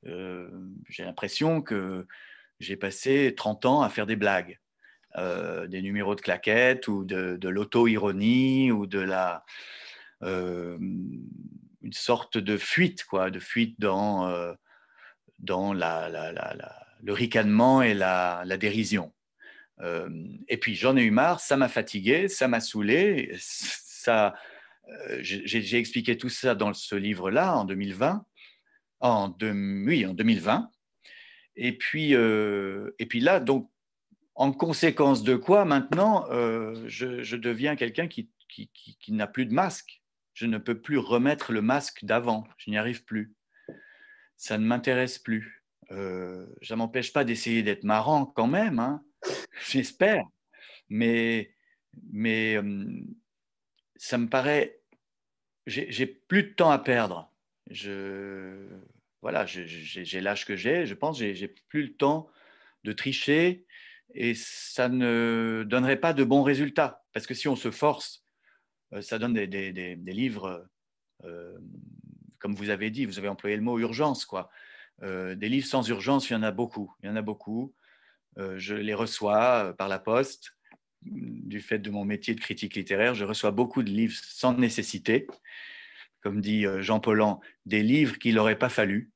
Speaker 2: Euh, j'ai l'impression que j'ai passé 30 ans à faire des blagues, euh, des numéros de claquettes ou de, l'auto-ironie ou de la, une sorte de fuite, quoi, de fuite dans, dans la, le ricanement et la, dérision. et puis j'en ai eu marre, ça m'a fatigué, ça m'a saoulé, ça, j'ai expliqué tout ça dans ce livre-là en 2020, en, oui, en 2020. Et puis, et puis là, donc, en conséquence de quoi, maintenant, je, deviens quelqu'un qui, qui, n'a plus de masque. Je ne peux plus remettre le masque d'avant. Je n'y arrive plus. Ça ne m'intéresse plus. Euh, ça ne m'empêche pas d'essayer d'être marrant quand même, hein. j'espère. Mais, mais ça me paraît. J'ai plus de temps à perdre. Je, voilà, j'ai l'âge que j'ai. Je pense j'ai plus le temps de tricher et ça ne donnerait pas de bons résultats. Parce que si on se force euh, ça donne des, livres, euh, comme vous avez dit, vous avez employé le mot urgence, quoi. Euh, des livres sans urgence, il y en a beaucoup. Il y en a beaucoup. je les reçois par la poste. Du fait de mon métier de critique littéraire, je reçois beaucoup de livres sans nécessité. Comme dit Jean Paulhan, des livres qu'il n'aurait pas fallu.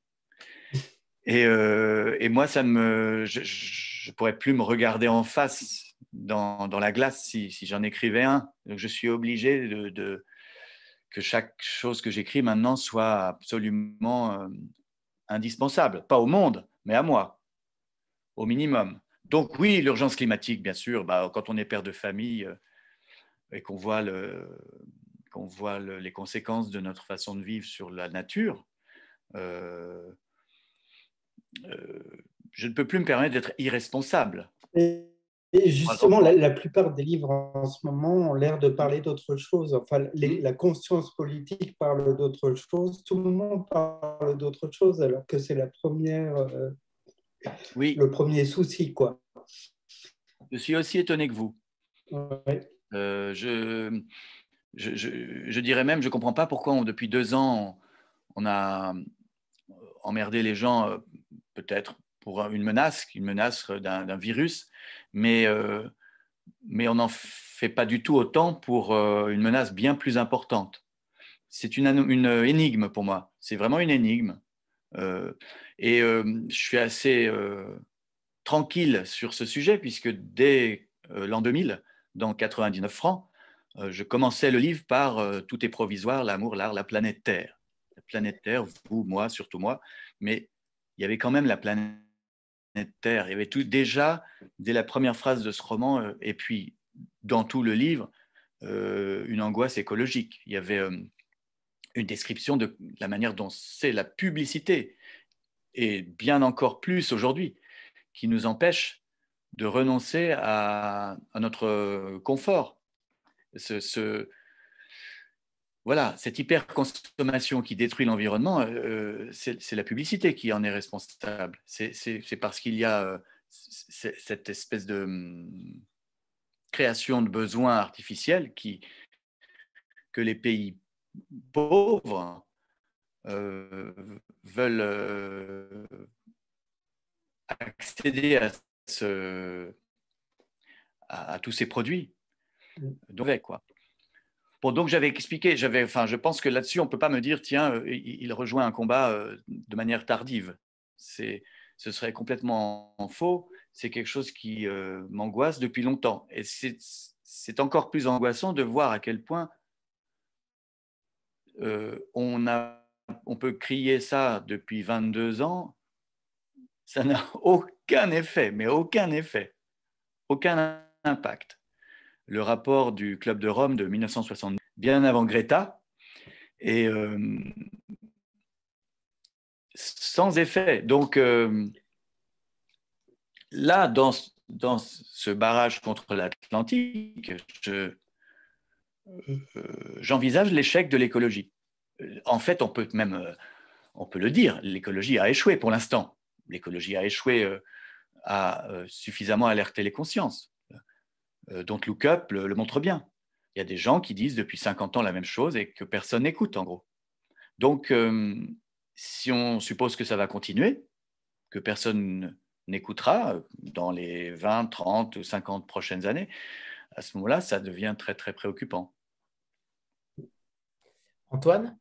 Speaker 2: Et, moi, ça me, je ne pourrais plus me regarder en face dans, la glace si, j'en écrivais un. Je suis obligé de, que chaque chose que j'écris maintenant soit absolument euh, indispensable, pas au monde, mais à moi, au minimum. Donc oui, l'urgence climatique, bien sûr, bah, quand on est père de famille euh, et qu'on voit, le, qu'on voit les conséquences de notre façon de vivre sur la nature, euh, je ne peux plus me permettre d'être irresponsable.
Speaker 5: Et justement, la, plupart des livres en ce moment ont l'air de parler d'autre chose. Enfin, mm. la conscience politique parle d'autre chose. Tout le monde parle d'autre chose, alors que c'est la première, euh, oui. le premier souci, quoi.
Speaker 2: Je suis aussi étonné que vous. Euh, je, je, je, dirais même, je ne comprends pas pourquoi depuis deux ans, on a emmerdé les gens, euh, peut-être pour une menace, une menace d'un virus, mais, euh, mais on n'en fait pas du tout autant pour euh, une menace bien plus importante. C'est une, une, énigme pour moi, c'est vraiment une énigme. Euh, et je suis assez tranquille sur ce sujet, puisque dès l'an 2000, dans 99 francs, je commençais le livre par Tout est provisoire, l'amour, l'art, la planète Terre. La planète Terre, vous, moi, surtout moi, mais il y avait quand même la planète Il y avait tout déjà, dès la première phrase de ce roman, euh, et puis dans tout le livre, euh, une angoisse écologique. Il y avait euh, une description de la manière dont c'est la publicité, et bien encore plus aujourd'hui, qui nous empêche de renoncer à, notre confort. ce, voilà, cette hyperconsommation qui détruit l'environnement, euh, c'est la publicité qui en est responsable. C'est parce qu'il y a euh, cette espèce de hum, création de besoins artificiels qui, que les pays pauvres euh, veulent accéder à, à, tous ces produits. Mm. Donc, quoi donc j'avais expliqué, j'avais, enfin, je pense que là-dessus, on ne peut pas me dire, tiens, euh, il, rejoint un combat euh, de manière tardive. C'est, ce serait complètement faux. C'est quelque chose qui euh, m'angoisse depuis longtemps. Et c'est encore plus angoissant de voir à quel point on, a, on peut crier ça depuis 22 ans. Ça n'a aucun effet, mais aucun effet, aucun impact le rapport du Club de Rome de 1970, bien avant Greta, et euh, sans effet. Donc euh, là, dans, ce barrage contre l'Atlantique, euh, j'envisage l'échec de l'écologie. En fait, on peut même, le dire, l'écologie a échoué pour l'instant. L'écologie a échoué à suffisamment alerter les consciences. Euh, Don't Look Up le, montre bien. Il y a des gens qui disent depuis 50 ans la même chose et que personne n'écoute, en gros. Donc, euh, si on suppose que ça va continuer, que personne n'écoutera dans les 20, 30 ou 50 prochaines années, à ce moment-là, ça devient très, très préoccupant.
Speaker 1: Antoine?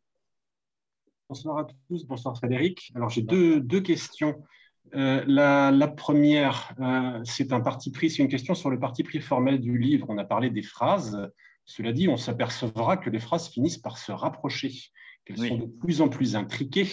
Speaker 6: Bonsoir à tous, bonsoir Frédéric. Alors j'ai deux, deux, questions. Euh, la, la, première, euh, c'est un parti pris, c'est une question sur le parti pris formel du livre. On a parlé des phrases. Cela dit, on s'apercevra que les phrases finissent par se rapprocher, qu'elles sont de plus en plus intriquées,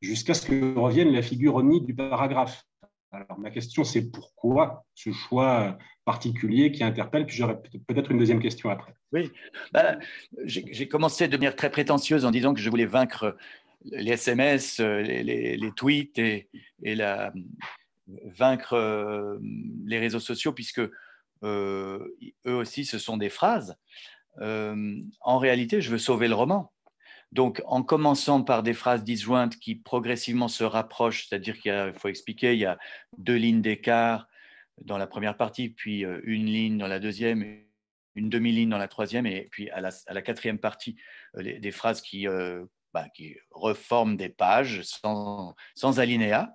Speaker 6: jusqu'à ce que revienne la figure du paragraphe. Alors ma question, c'est pourquoi ce choix particulier qui interpelle, puis j'aurais peut-être une deuxième question après.
Speaker 2: Oui, bah, j'ai commencé à devenir très prétentieuse en disant que je voulais vaincre les SMS, les, les, tweets et, la, vaincre euh, les réseaux sociaux, puisque euh, eux aussi, ce sont des phrases. Euh, en réalité, je veux sauver le roman. Donc, en commençant par des phrases disjointes qui progressivement se rapprochent, c'est-à-dire qu'il faut expliquer, il y a deux lignes d'écart dans la première partie, puis une ligne dans la deuxième, une demi-ligne dans la troisième, et puis à la, quatrième partie, des phrases qui, bah, qui, reforment des pages sans, alinéa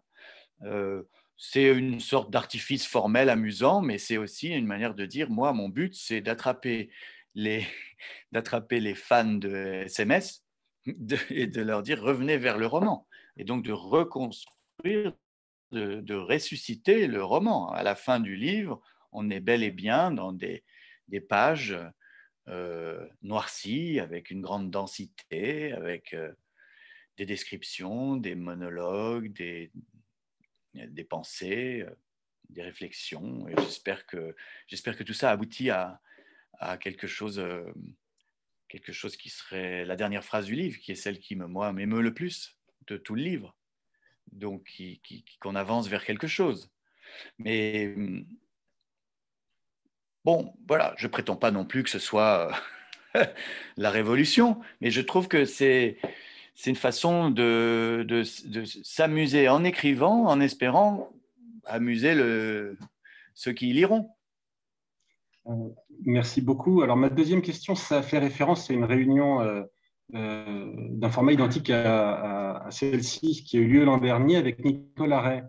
Speaker 2: c'est une sorte d'artifice formel amusant, mais c'est aussi une manière de dire, moi, mon but, c'est d'attraper les, d'attraper les fans de SMS et de leur dire, revenez vers le roman. Et donc de reconstruire, de, ressusciter le roman. À la fin du livre, on est bel et bien dans des, pages euh, noircies, avec une grande densité, avec... Euh, des descriptions, des monologues, des, des pensées, euh, des réflexions. Et j'espère que, j'espère que tout ça aboutit à, à quelque, chose, quelque chose qui serait la dernière phrase du livre, qui est celle qui, me, moi, m'émeut le plus de tout le livre. Donc, qu'on qui, qu'on avance vers quelque chose. Mais bon, voilà, je prétends pas non plus que ce soit euh, la révolution, mais je trouve que c'est une façon de, s'amuser en écrivant, en espérant amuser ceux qui liront.
Speaker 6: Euh, merci beaucoup. Alors ma deuxième question, ça fait référence à une réunion euh, d'un format identique à, celle-ci qui a eu lieu l'an dernier avec Nicolas Ray.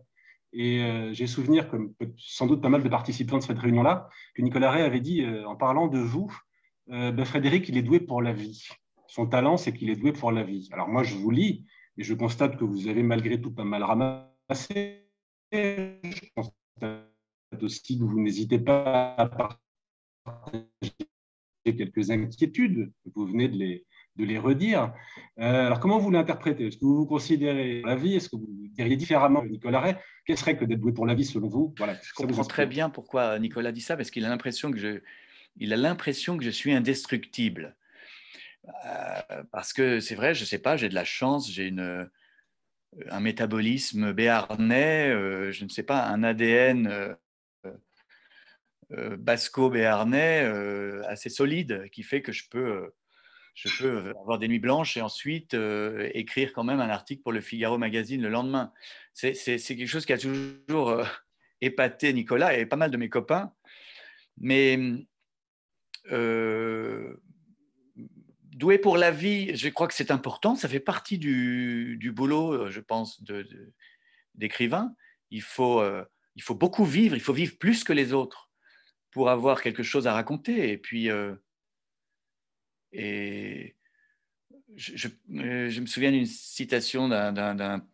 Speaker 6: Et j'ai souvenir, comme sans doute pas mal de participants de cette réunion-là, que Nicolas Ray avait dit, en parlant de vous, ben, Frédéric, il est doué pour la vie. Son talent, c'est qu'il est doué pour la vie. Alors moi, je vous lis et je constate que vous avez malgré tout pas mal ramassé. Je constate aussi que vous n'hésitez pas à partager quelques inquiétudes. Vous venez de les, de les redire. Euh, alors, comment vous l'interprétez? Est-ce que vous vous considérez la vie? Est-ce que vous diriez différemment Nicolas Ray? Qu'est-ce serait que d'être doué pour la vie selon vous?
Speaker 2: Voilà, Je comprends très bien pourquoi Nicolas dit ça, parce qu'il a l'impression que je, il a l'impression que je suis indestructible. Euh, parce que c'est vrai, je ne sais pas, j'ai de la chance, j'ai une, un métabolisme béarnais, euh, je ne sais pas, un ADN euh, basco-béarnais assez solide qui fait que je peux, je peux avoir des nuits blanches et ensuite écrire quand même un article pour le Figaro Magazine le lendemain. C'est quelque chose qui a toujours épaté Nicolas et pas mal de mes copains. Mais doué pour la vie, je crois que c'est important. Ça fait partie du, boulot, euh, je pense, d'écrivain. il, faut, euh, il faut beaucoup vivre, il faut vivre plus que les autres pour avoir quelque chose à raconter. Et puis, euh, et je, me souviens d'une citation d'un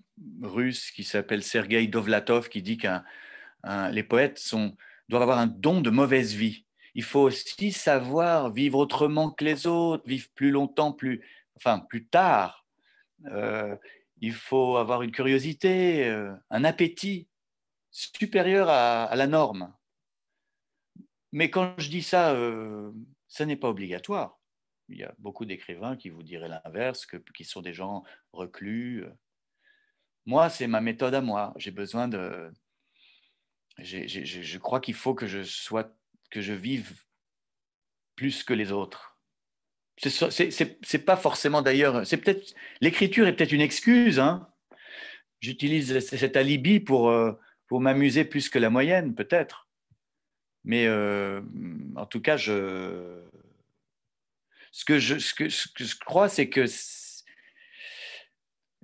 Speaker 2: russe qui s'appelle Sergei Dovlatov qui dit que les poètes sont, doivent avoir un don de mauvaise vie il faut aussi savoir vivre autrement que les autres, vivre plus longtemps, plus, enfin plus tard. Euh, il faut avoir une curiosité, euh, un appétit supérieur à, la norme. Mais quand je dis ça, euh, n'est pas obligatoire. Il y a beaucoup d'écrivains qui vous diraient l'inverse, qui sont des gens reclus. Moi, c'est ma méthode à moi. J'ai besoin de. je crois qu'il faut que je sois que je vive plus que les autres. C'est pas forcément d'ailleurs, c'est peut-être l'écriture est peut-être une excuse. Hein. J'utilise cet alibi pour, euh, pour m'amuser plus que la moyenne, peut-être. Mais euh, en tout cas, je, ce, que je, ce, que, ce que je crois, c'est que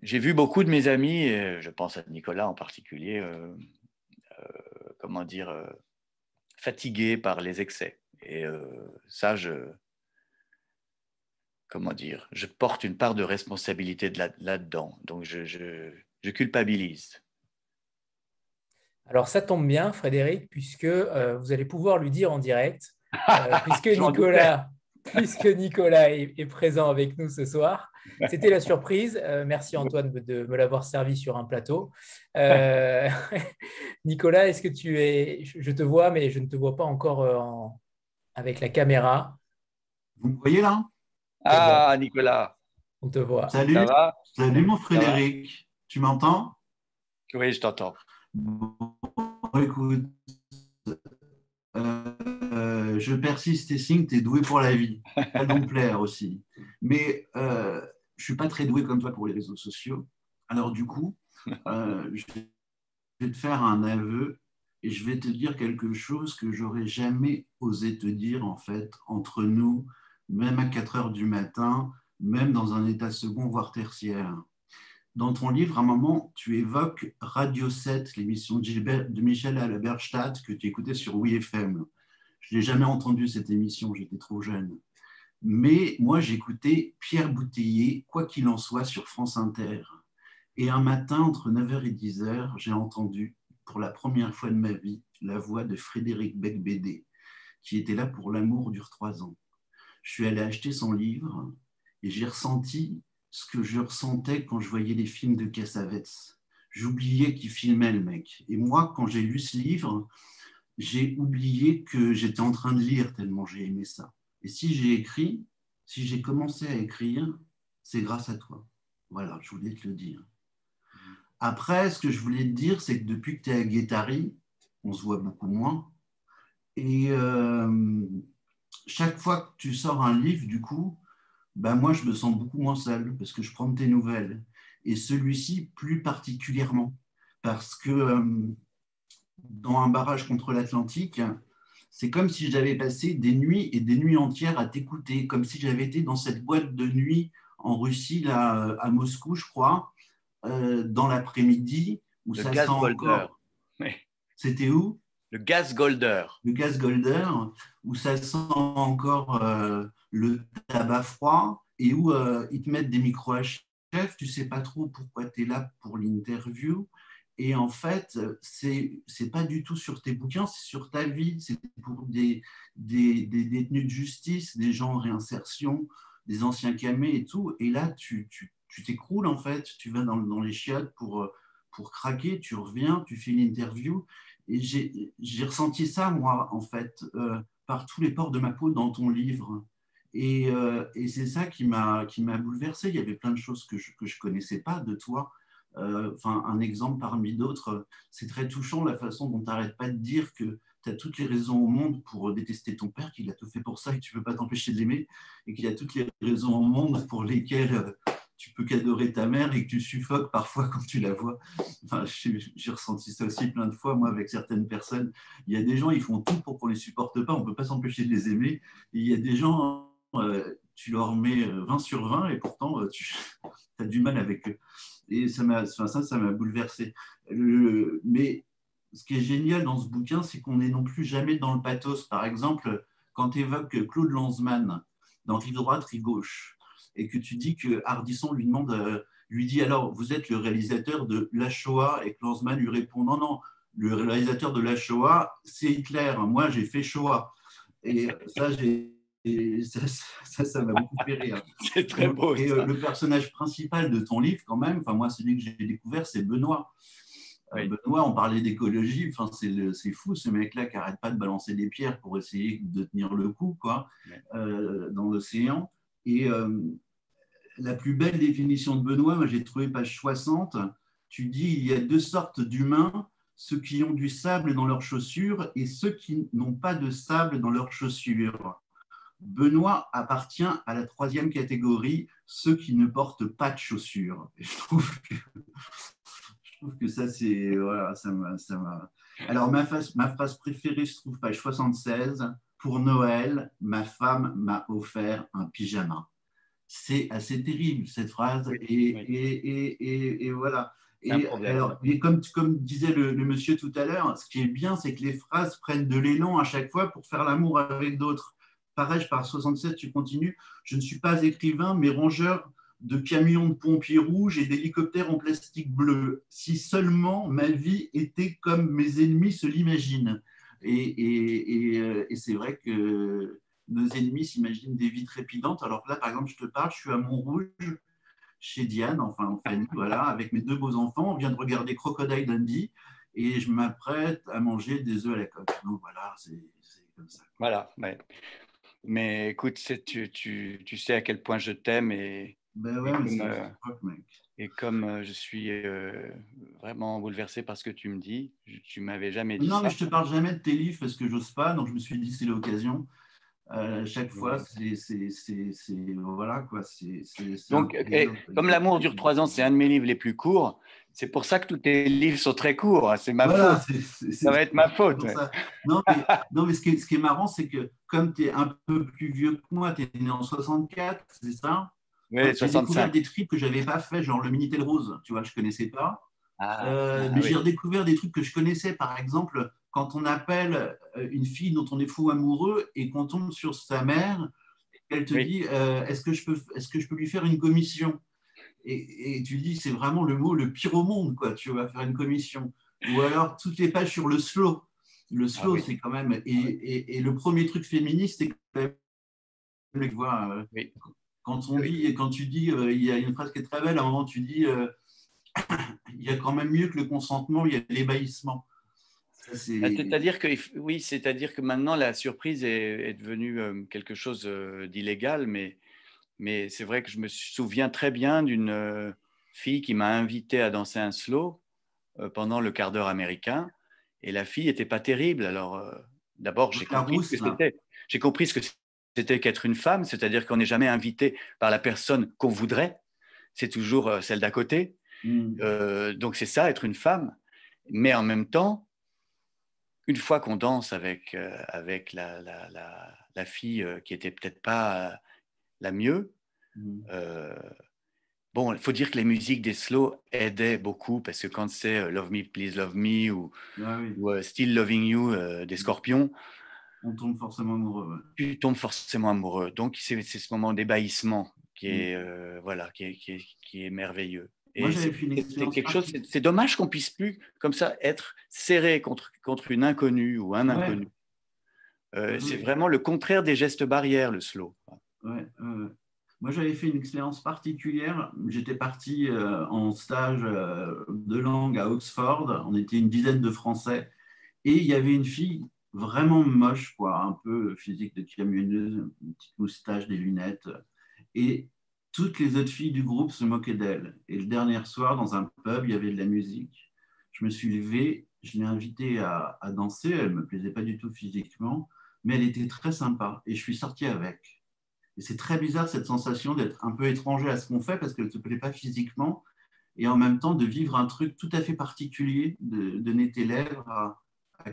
Speaker 2: j'ai vu beaucoup de mes amis, je pense à Nicolas en particulier, euh, comment dire, fatigué par les excès. Et euh, ça, je, comment dire, je porte une part de responsabilité là-dedans. Donc, je, je, culpabilise.
Speaker 1: Alors, ça tombe bien, Frédéric, puisque euh, vous allez pouvoir lui dire en direct, euh, puisque, Nicolas, puisque Nicolas est, présent avec nous ce soir. C'était la surprise. Euh, merci Antoine de me l'avoir servi sur un plateau. Nicolas, est-ce que tu es... Je te vois, mais je ne te vois pas encore avec la caméra.
Speaker 7: Vous me voyez là?
Speaker 2: Ah, Nicolas.
Speaker 1: On te voit.
Speaker 7: Salut. Salut, mon Frédéric. Tu m'entends?
Speaker 2: Oui, je t'entends.
Speaker 7: Bon, écoute, euh, je persiste et signe, tu es doué pour la vie. Ça me plaire aussi. Mais euh, je suis pas très doué comme toi pour les réseaux sociaux. Alors, du coup, euh, je vais te faire un aveu et je vais te dire quelque chose que j'aurais jamais osé te dire, en fait, entre nous, même à 4 heures du matin, même dans un état second, voire tertiaire. Dans ton livre, à un moment, tu évoques Radio 7, l'émission de Michel Alaberstadt que tu écoutais sur WeFM. Je n'ai jamais entendu cette émission, j'étais trop jeune. Mais moi, j'écoutais Pierre Bouteiller, quoi qu'il en soit, sur France Inter. Et un matin, entre 9h et 10h, j'ai entendu, pour la première fois de ma vie, la voix de Frédéric Becbédé, qui était là pour L'amour dure trois ans je suis allé acheter son livre et j'ai ressenti ce que je ressentais quand je voyais les films de Cassavetes. J'oubliais qu'il filmait le mec. Et moi, quand j'ai lu ce livre, j'ai oublié que j'étais en train de lire tellement j'ai aimé ça. Et si j'ai écrit, si j'ai commencé à écrire, c'est grâce à toi. Voilà, je voulais te le dire. Après, ce que je voulais te dire, c'est que depuis que tu es à Guétari, on se voit beaucoup moins. Et euh, chaque fois que tu sors un livre, du coup, ben moi, je me sens beaucoup moins seul parce que je prends tes nouvelles. Et celui-ci, plus particulièrement, parce que euh, dans un barrage contre l'Atlantique, c'est comme si j'avais passé des nuits et des nuits entières à t'écouter, comme si j'avais été dans cette boîte de nuit en Russie, là, à Moscou, je crois, euh, dans l'après-midi, où ça sent encore. C'était où?
Speaker 2: Le gaz golder.
Speaker 7: Le gaz golder, où ça sent encore euh, le tabac froid et où euh, ils te mettent des chef, tu sais pas trop pourquoi tu es là pour l'interview. Et en fait, c'est n'est pas du tout sur tes bouquins, c'est sur ta vie. C'est pour des, des, détenus de justice, des gens en réinsertion, des anciens camés et tout. Et là, tu t'écroules tu, en fait. Tu vas dans, dans les chiottes pour, pour craquer, tu reviens, tu fais l'interview et j'ai ressenti ça, moi, en fait, euh, par tous les ports de ma peau dans ton livre. Et, euh, et c'est ça qui m'a bouleversé. Il y avait plein de choses que je ne connaissais pas de toi. Euh, enfin, un exemple parmi d'autres, c'est très touchant la façon dont tu n'arrêtes pas de dire que tu as toutes les raisons au monde pour détester ton père, qu'il a tout fait pour ça et que tu ne peux pas t'empêcher de l'aimer, et qu'il a toutes les raisons au monde pour lesquelles tu peux qu'adorer ta mère et que tu suffoques parfois quand tu la vois. Enfin, j'ai ressenti ça aussi plein de fois, moi, avec certaines personnes. Il y a des gens, ils font tout pour qu'on ne les supporte pas, on ne peut pas s'empêcher de les aimer. Il y a des gens, euh, tu leur mets 20 euh, sur 20 et pourtant, euh, tu as du mal avec eux. Et ça m'a ça, ça m'a bouleversé. mais ce qui est génial dans ce bouquin, c'est qu'on n'est non plus jamais dans le pathos. Par exemple, quand tu évoques Claude Lanzmann dans Rive droite, Rive gauche, et que tu dis que Hardisson lui demande, euh, lui dit alors, vous êtes le réalisateur de La Shoah, et que Lanzmann lui répond non, non, le réalisateur de La Shoah, c'est Hitler, moi j'ai fait Shoah. Et ça, ça, ça m'a beaucoup fait rire.
Speaker 2: C'est très beau.
Speaker 7: Et euh, le personnage principal de ton livre, quand même, enfin moi, celui que j'ai découvert, c'est Benoît. Euh, Benoît, on parlait d'écologie, enfin, c'est fou ce mec-là qui n'arrête pas de balancer des pierres pour essayer de tenir le coup quoi, dans l'océan. Et la plus belle définition de Benoît, j'ai trouvé page 60, tu dis il y a deux sortes d'humains, ceux qui ont du sable dans leurs chaussures et ceux qui n'ont pas de sable dans leurs chaussures. Benoît appartient à la troisième catégorie, ceux qui ne portent pas de chaussures. je trouve que, ça, c'est. Voilà, ça m'a. Alors, ma, ma phrase préférée se trouve page 76. Pour Noël, ma femme m'a offert un pyjama c'est assez terrible cette phrase. et, voilà. Et, alors, comme, comme disait le, monsieur tout à l'heure, ce qui est bien, c'est que les phrases prennent de l'élan à chaque fois pour faire l'amour avec d'autres. Pareil, je pars 67, tu continues. Je ne suis pas écrivain, mais rangeur de camions de pompiers rouges et d'hélicoptères en plastique bleu. Si seulement ma vie était comme mes ennemis se l'imaginent. Et, euh, c'est vrai que nos ennemis s'imaginent des vies trépidantes. Alors là, par exemple, je te parle, je suis à Montrouge chez Diane, enfin en famille, voilà, avec mes deux beaux enfants. On vient de regarder Crocodile Dundee et je m'apprête à manger des œufs à la coque. Donc voilà, c'est comme ça.
Speaker 2: Voilà, mais écoute, tu, tu, tu, sais à quel point je t'aime et,
Speaker 7: ben ouais, et, comme, euh,
Speaker 2: et comme euh, je suis euh, vraiment bouleversé par ce que tu me dis, tu m'avais jamais dit
Speaker 7: non, mais je te parle jamais de tes livres parce que j'ose pas, donc je me suis dit c'est l'occasion. Chaque fois, c'est voilà quoi.
Speaker 2: Donc, comme l'amour dure trois ans, c'est un de mes livres les plus courts. C'est pour ça que tous tes livres sont très courts. Hein, c'est ma faute. ça va être ma faute.
Speaker 7: Non, mais, non, mais ce, qui est, ce qui est marrant, c'est que comme tu es un peu plus vieux que moi, tu es né en 64, c'est ça?
Speaker 2: Oui, J'ai
Speaker 7: découvert des trips que j'avais pas fait, genre le Minitel Rose, tu vois, je connaissais pas. Ah, euh, ah mais j'ai redécouvert des trucs que je connaissais, par exemple, quand on appelle euh, une fille dont on est fou amoureux et qu'on tombe sur sa mère, elle te dit euh, est-ce que, je peux, est que je peux lui faire une commission? Et, tu dis c'est vraiment le mot le pire au monde, quoi. Tu vas faire une commission. Ou alors toutes les pages sur le slow. Le ah slow, c'est quand même. Et, le premier truc féministe, c'est quand même. Quand, on dit, quand tu dis, il y a une phrase qui est très belle, à un moment tu dis il y a quand même mieux que le consentement, il y a l'ébahissement.
Speaker 2: Ah, c'est-à-dire que oui, c'est-à-dire que maintenant la surprise est, devenue euh, quelque chose euh, d'illégal, mais, mais c'est vrai que je me souviens très bien d'une euh, fille qui m'a invité à danser un slow pendant le quart d'heure américain, et la fille n'était pas terrible. Alors d'abord j'ai compris, ce que c'était. J'ai compris ce que c'était qu'être une femme, c'est-à-dire qu'on n'est jamais invité par la personne qu'on voudrait, c'est toujours celle d'à côté. Mmh. donc c'est ça, être une femme. Mais en même temps, une fois qu'on danse avec, euh, avec la, la, la, fille euh, qui était peut-être pas euh, la mieux, mmh. bon, il faut dire que les musiques des slow aidaient beaucoup parce que quand c'est Love Me, Please Love Me ou, ah Still Loving You des mmh. Scorpions,
Speaker 7: on tombe forcément amoureux.
Speaker 2: Tu tombes forcément amoureux. Donc c'est ce moment d'ébahissement qui, mmh. est voilà, qui, est, qui, est, qui est merveilleux c'est quelque chose. C'est dommage qu'on puisse plus comme ça être serré contre contre une inconnue ou un inconnu. Euh, c'est vraiment le contraire des gestes barrières, le slow.
Speaker 7: Moi, j'avais fait une expérience particulière. J'étais parti euh, en stage euh, de langue à Oxford. On était une dizaine de Français. Et il y avait une fille vraiment moche, quoi, un peu physique de camionneuse, une petite moustache, des lunettes. Et toutes les autres filles du groupe se moquaient d'elle. Et le dernier soir, dans un pub, il y avait de la musique. Je me suis levé, je l'ai invitée à, danser. Elle ne me plaisait pas du tout physiquement, mais elle était très sympa. Et je suis sorti avec. Et c'est très bizarre cette sensation d'être un peu étranger à ce qu'on fait parce qu'elle ne te plaît pas physiquement et en même temps de vivre un truc tout à fait particulier, de donner tes lèvres à,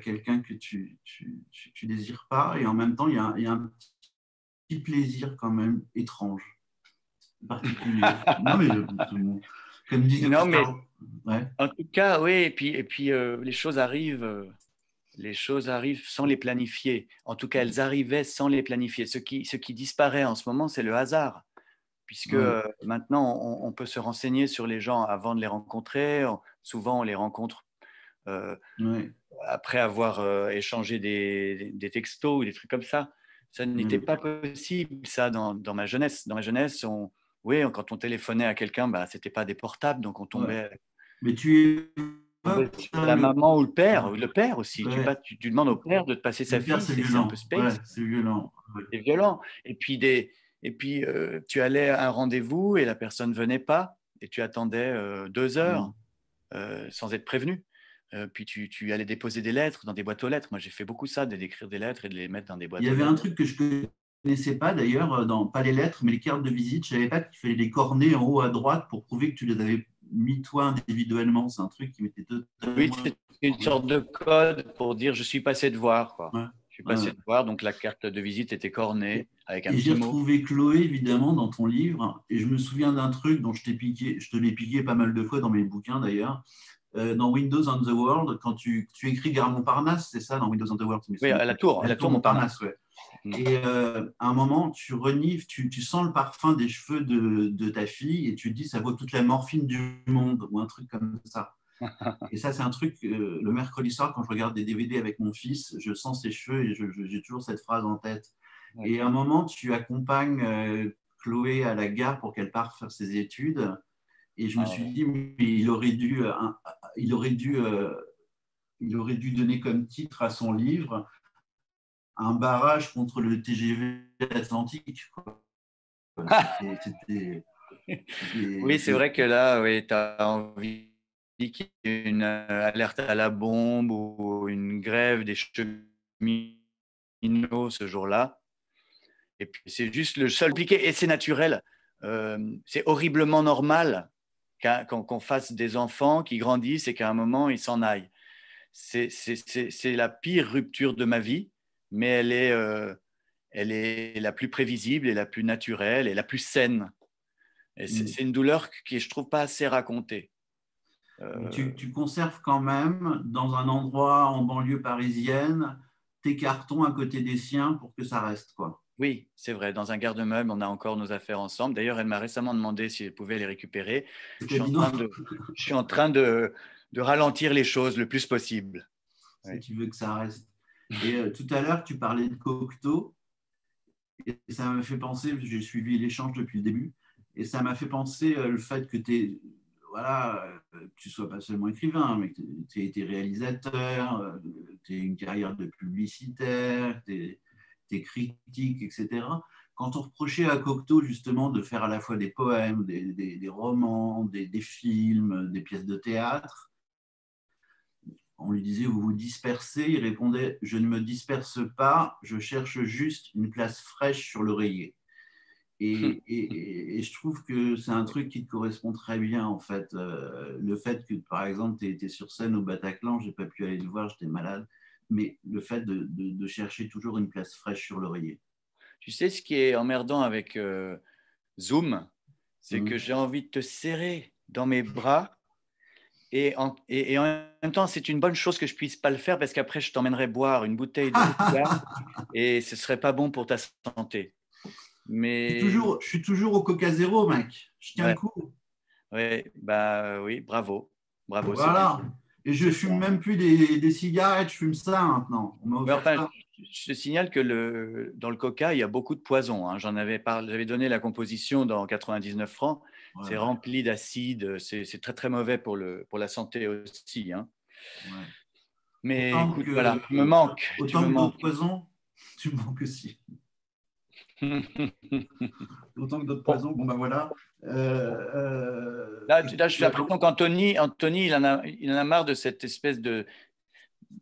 Speaker 7: quelqu'un que tu ne désires pas. Et en même temps, il y, a, il y a un petit plaisir quand même étrange particulier. non, mais comme disait
Speaker 2: non, mais en tout cas, oui, et puis, et puis euh, les choses arrivent. Euh, les choses arrivent sans les planifier. En tout cas, elles arrivaient sans les planifier. Ce qui, ce qui disparaît en ce moment, c'est le hasard. Puisque euh, maintenant, on, peut se renseigner sur les gens avant de les rencontrer. souvent, on les rencontre après avoir échangé des, des, textos ou des trucs comme ça. Ça n'était pas possible, ça, dans, dans, ma jeunesse. Dans ma jeunesse, on, oui, quand on téléphonait à quelqu'un, bah, ce n'était pas des portables, donc on tombait.
Speaker 7: Mais tu es.
Speaker 2: La maman ou le père, le père aussi. Tu, tu, demandes au père de te passer sa fille,
Speaker 7: c'est un peu space. c'est violent.
Speaker 2: C'est violent. Et puis, des, et puis euh, tu allais à un rendez-vous et la personne ne venait pas et tu attendais euh, deux heures euh, sans être prévenu. puis tu, tu, allais déposer des lettres dans des boîtes aux lettres. Moi, j'ai fait beaucoup ça, d'écrire des lettres et de les mettre dans des boîtes
Speaker 7: aux lettres. Il y avait un truc que je connaissais pas d'ailleurs, dans, pas les lettres, mais les cartes de visite. Je savais pas qu'il fallait les corner en haut à droite pour prouver que tu les avais mis toi individuellement. C'est un truc qui m'était totalement.
Speaker 2: Oui, c'est une sorte de code pour dire je suis passé de voir. Quoi. Je suis passé de voir, donc la carte de visite était cornée avec un et
Speaker 7: J'ai retrouvé Chloé évidemment dans ton livre, et je me souviens d'un truc dont je t'ai piqué, je te l'ai piqué pas mal de fois dans mes bouquins d'ailleurs. Euh, dans Windows on the World, quand tu, tu écris Gare Montparnasse, c'est ça dans Windows on the World
Speaker 2: Oui, à la tour, à la, tour, Montparnasse. ouais.
Speaker 7: Mm. Et à un moment, tu renifles, tu, sens le parfum des cheveux de, de, ta fille et tu te dis, ça vaut toute la morphine du monde ou un truc comme ça. et ça, c'est un truc, le mercredi soir, quand je regarde des DVD avec mon fils, je sens ses cheveux et j'ai toujours cette phrase en tête. Et à un moment, tu accompagnes Chloé à la gare pour qu'elle parte faire ses études. Et je me ah suis dit, mais il aurait dû, il aurait dû, il aurait dû donner comme titre à son livre un barrage contre le TGV Atlantique.
Speaker 2: oui, c'est vrai que là, oui, tu as envie qu'il y ait une alerte à la bombe ou une grève des cheminots ce jour-là. Et puis c'est juste le seul compliqué et c'est naturel. Euh, c'est horriblement normal qu'on fasse des enfants qui grandissent et qu'à un moment ils s'en aillent. C'est la pire rupture de ma vie, mais elle est, euh, elle est la plus prévisible et la plus naturelle et la plus saine. Et c'est mm. une douleur qui je trouve pas assez racontée.
Speaker 7: Euh, tu, tu, conserves quand même dans un endroit en banlieue parisienne tes cartons à côté des siens pour que ça reste quoi.
Speaker 2: Oui, c'est vrai. Dans un garde-meuble, on a encore nos affaires ensemble. D'ailleurs, elle m'a récemment demandé si elle pouvait les récupérer. Je suis, en train, de, ralentir les choses le plus possible.
Speaker 7: Si tu veux que ça reste. Et euh, tout à l'heure, tu parlais de Cocteau. Et ça m'a fait penser, j'ai suivi l'échange depuis le début, et ça m'a fait penser euh, le fait que tu voilà, euh, tu sois pas seulement écrivain, mais que tu aies été réalisateur, tu aies une carrière de publicitaire, tu tes critiques, etc. Quand on reprochait à Cocteau justement de faire à la fois des poèmes, des, romans, des, films, des pièces de théâtre, on lui disait vous vous dispersez, il répondait je ne me disperse pas, je cherche juste une place fraîche sur l'oreiller. Et, et, je trouve que c'est un truc qui te correspond très bien en fait. Euh, le fait que par exemple tu étais sur scène au Bataclan, j'ai pas pu aller te voir, j'étais malade mais le fait de, chercher toujours une place fraîche sur l'oreiller.
Speaker 2: Tu sais, ce qui est emmerdant avec euh, Zoom, c'est que mm. j'ai envie de te serrer dans mes bras. Et en, et, en même temps, c'est une bonne chose que je puisse pas le faire parce qu'après, je t'emmènerai boire une bouteille de coca et ce serait pas bon pour ta santé. Mais...
Speaker 7: Je, suis toujours, je suis toujours au Coca Zéro, mec. Je tiens le coup.
Speaker 2: Oui, bah, oui, bravo. Bravo.
Speaker 7: Voilà. Et je fume même plus des, cigarettes, je fume ça maintenant.
Speaker 2: Je te signale que le, dans le coca, il y a beaucoup de poison. Hein. J'en avais j'avais donné la composition dans 99 francs. C'est rempli d'acide. C'est très très mauvais pour, le, pour la santé aussi. Hein. Mais écoute, voilà, tu me manque.
Speaker 7: Autant que d'autres poisons, tu me manques aussi. autant que d'autres poisons. Bon ben voilà. Euh,
Speaker 2: euh, là, là, je suis l'impression qu'Anthony, Anthony, il, en a, il en a marre de cette espèce de,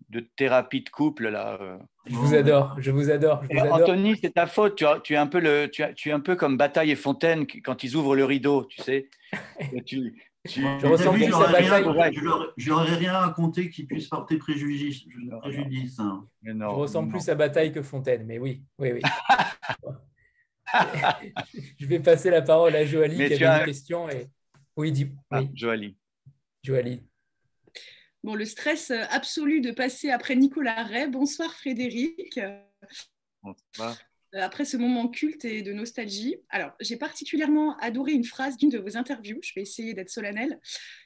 Speaker 2: de thérapie de couple là.
Speaker 1: Je vous adore, je vous adore.
Speaker 2: Anthony, c'est ta faute. Tu, tu, es un peu le, tu, tu, es un peu comme Bataille et Fontaine quand ils ouvrent le rideau, tu sais.
Speaker 7: tu, je ressens plus sa bataille. Je n'aurais rien raconté qui puisse porter préjudice. préjudice hein.
Speaker 1: je ressens plus sa bataille que Fontaine, mais oui, oui, oui. je vais passer la parole à Joali qui a une question. Et... Oui, dis.
Speaker 2: Ah, Joali.
Speaker 1: Joali.
Speaker 8: Bon, le stress absolu de passer après Nicolas Ray. Bonsoir Frédéric. Bonsoir. Euh, après ce moment culte et de nostalgie. Alors, j'ai particulièrement adoré une phrase d'une de vos interviews. Je vais essayer d'être solennelle.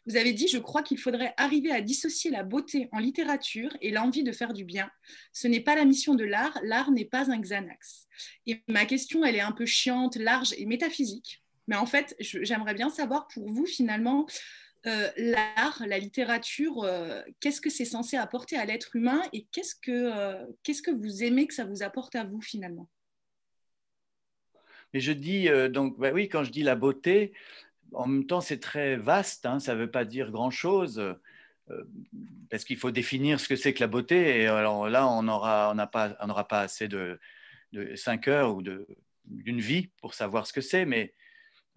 Speaker 8: Vous avez dit Je crois qu'il faudrait arriver à dissocier la beauté en littérature et l'envie de faire du bien. Ce n'est pas la mission de l'art. L'art n'est pas un Xanax. Et ma question, elle est un peu chiante, large et métaphysique. Mais en fait, j'aimerais bien savoir pour vous, finalement, euh, l'art, la littérature, euh, qu'est-ce que c'est censé apporter à l'être humain et qu'est-ce que, qu'est-ce que vous aimez que ça vous apporte à vous finalement?
Speaker 2: Mais je dis, euh, donc, bah oui, quand je dis la beauté, en même temps, c'est très vaste, hein, ça ne veut pas dire grand-chose, euh, parce qu'il faut définir ce que c'est que la beauté. Et alors là, on n'aura on pas, pas assez de, de 5 heures ou d'une vie pour savoir ce que c'est, mais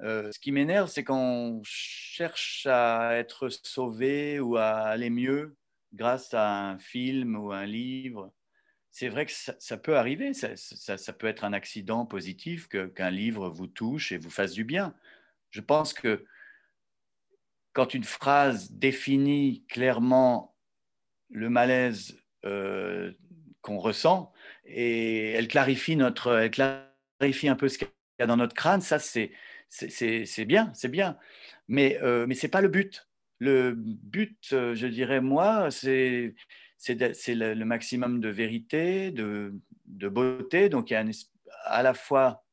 Speaker 2: euh, ce qui m'énerve, c'est qu'on cherche à être sauvé ou à aller mieux grâce à un film ou un livre c'est vrai que ça, peut arriver, ça, peut être un accident positif qu'un livre vous touche et vous fasse du bien. Je pense que quand une phrase définit clairement le malaise euh, qu'on ressent et elle clarifie, notre, elle clarifie un peu ce qu'il y a dans notre crâne. Ça, c'est bien, c'est bien. Mais, euh, ce n'est pas le but. Le but, euh, je dirais, moi, c'est le, maximum de vérité, de, beauté. Donc, il y a à la fois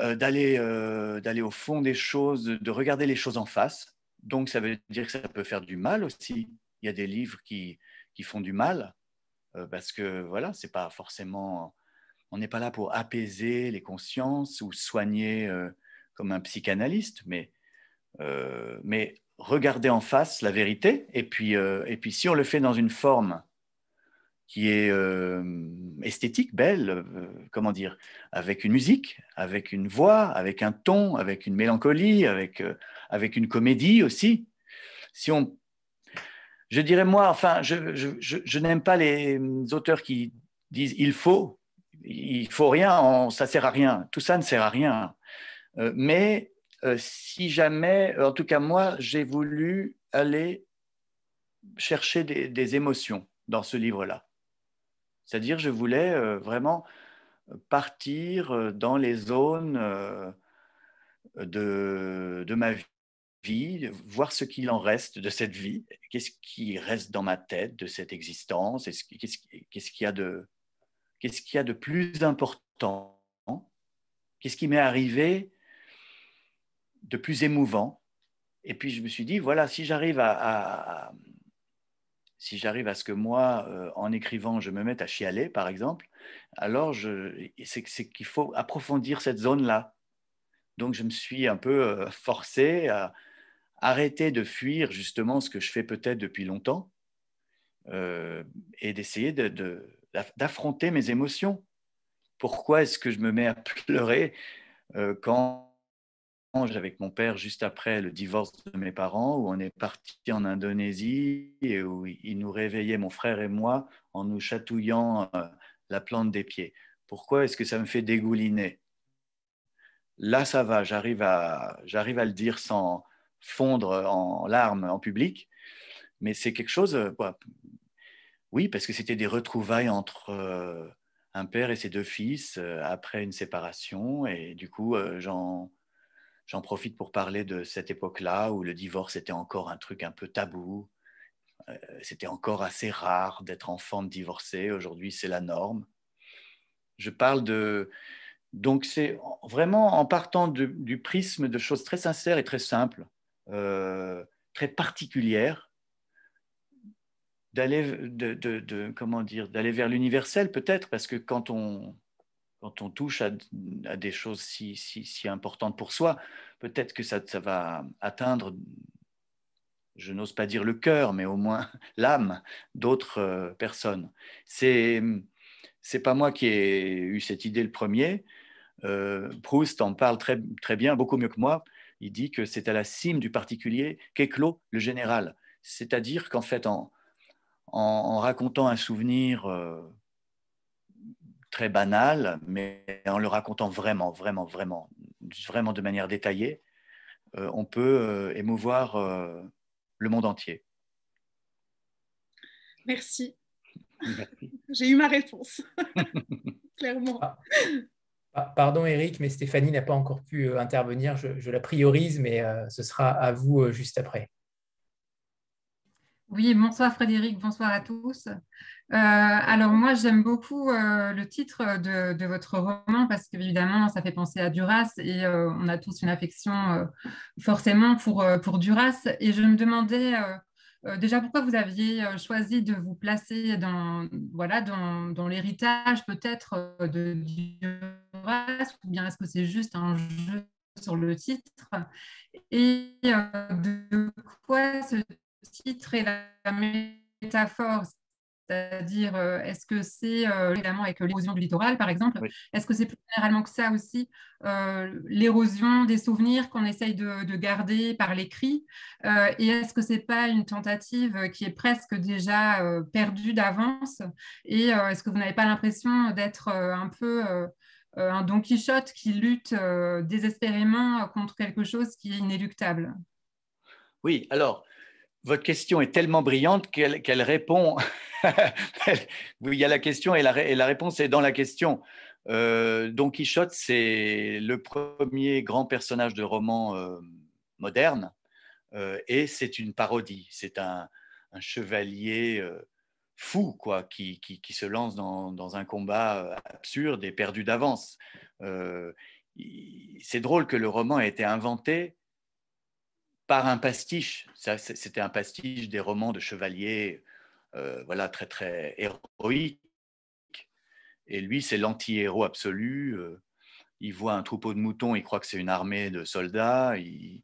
Speaker 2: euh, d'aller au fond des choses, de regarder les choses en face. Donc, ça veut dire que ça peut faire du mal aussi. Il y a des livres qui, font du mal, parce que voilà, c'est pas forcément, on n'est pas là pour apaiser les consciences ou soigner euh, comme un psychanalyste, mais, euh, mais regarder en face la vérité, et puis, et puis si on le fait dans une forme qui est esthétique, belle, comment dire, avec une musique, avec une voix, avec un ton, avec une mélancolie, avec, avec une comédie aussi. Si on je dirais moi, enfin, je, n'aime pas les auteurs qui disent il faut, il faut rien, ça sert à rien. Tout ça ne sert à rien. Euh, mais euh, si jamais, en tout cas moi, j'ai voulu aller chercher des, émotions dans ce livre-là. C'est-à-dire, je voulais euh, vraiment partir dans les zones de, de ma vie vie, voir ce qu'il en reste de cette vie, qu'est-ce qui reste dans ma tête de cette existence, qu'est-ce qu'il y a de qu'est-ce qu'il y a de plus important, qu'est-ce qui m'est arrivé de plus émouvant. Et puis je me suis dit, voilà, si j'arrive à, si j'arrive à ce que moi, euh, en écrivant, je me mette à chialer, par exemple, alors c'est qu'il faut approfondir cette zone-là. Donc je me suis un peu euh, forcé à, arrêter de fuir justement ce que je fais peut-être depuis longtemps euh, et d'essayer d'affronter mes émotions. Pourquoi est-ce que je me mets à pleurer euh, quand avec mon père juste après le divorce de mes parents, où on est parti en Indonésie et où il nous réveillait, mon frère et moi, en nous chatouillant euh, la plante des pieds. Pourquoi est-ce que ça me fait dégouliner? Là, ça va, j'arrive à, j'arrive à le dire sans, fondre en larmes en public, mais c'est quelque chose, euh, oui, parce que c'était des retrouvailles entre euh, un père et ses deux fils euh, après une séparation, et du coup, j'en j'en profite pour parler de cette époque-là où le divorce était encore un truc un peu tabou. C'était encore assez rare d'être enfant de divorcé. Aujourd'hui, c'est la norme. Je parle de. Donc, c'est vraiment en partant du prisme de choses très sincères et très simples. Euh, très particulière d'aller de, comment dire d'aller vers l'universel peut-être parce que quand on quand on touche à, des choses si, si, importantes pour soi peut-être que ça, ça va atteindre je n'ose pas dire le cœur mais au moins l'âme d'autres euh, personnes. C'est c'est pas moi qui ai eu cette idée le premier. Euh, Proust en parle très, très bien beaucoup mieux que moi. Il dit que c'est à la cime du particulier qu'éclot le général. C'est-à-dire qu'en fait, en, en, racontant un souvenir euh, très banal, mais en le racontant vraiment, vraiment, vraiment, vraiment de manière détaillée, euh, on peut euh, émouvoir le monde entier.
Speaker 8: Merci. J'ai eu ma réponse, clairement. Ah.
Speaker 1: Pardon Eric, mais Stéphanie n'a pas encore pu intervenir. Je, la priorise, mais euh, ce sera à vous euh, juste après.
Speaker 9: Oui, bonsoir Frédéric, bonsoir à tous. alors moi, j'aime beaucoup le titre de, votre roman parce qu'évidemment, ça fait penser à Duras et on a tous une affection forcément pour, Duras. Et je me demandais euh, déjà, pourquoi vous aviez euh, choisi de vous placer dans, voilà, dans, l'héritage peut-être euh, de Duras, ou bien est-ce que c'est juste un jeu sur le titre? Et de quoi ce titre est la métaphore c'est-à-dire, euh, est-ce que c'est euh, évidemment avec l'érosion du littoral, par exemple Est-ce que c'est plus généralement que ça aussi euh, l'érosion des souvenirs qu'on essaye de, garder par l'écrit Et est-ce que c'est pas une tentative qui est presque déjà perdue d'avance Et est-ce que vous n'avez pas l'impression d'être un peu un Don Quichotte qui lutte désespérément contre quelque chose qui est inéluctable?
Speaker 2: Oui, alors votre question est tellement brillante qu'elle répond. il y a la question et la, réponse est dans la question. Euh, Don Quichotte, c'est le premier grand personnage de roman euh, moderne euh, et c'est une parodie. C'est un, chevalier fou quoi, qui, se lance dans, un combat absurde et perdu d'avance. c'est drôle que le roman ait été inventé par un pastiche. C'était un pastiche des romans de chevaliers, euh, voilà, très très héroïques. Et lui, c'est l'anti-héros absolu. Euh, il voit un troupeau de moutons, il croit que c'est une armée de soldats. Il,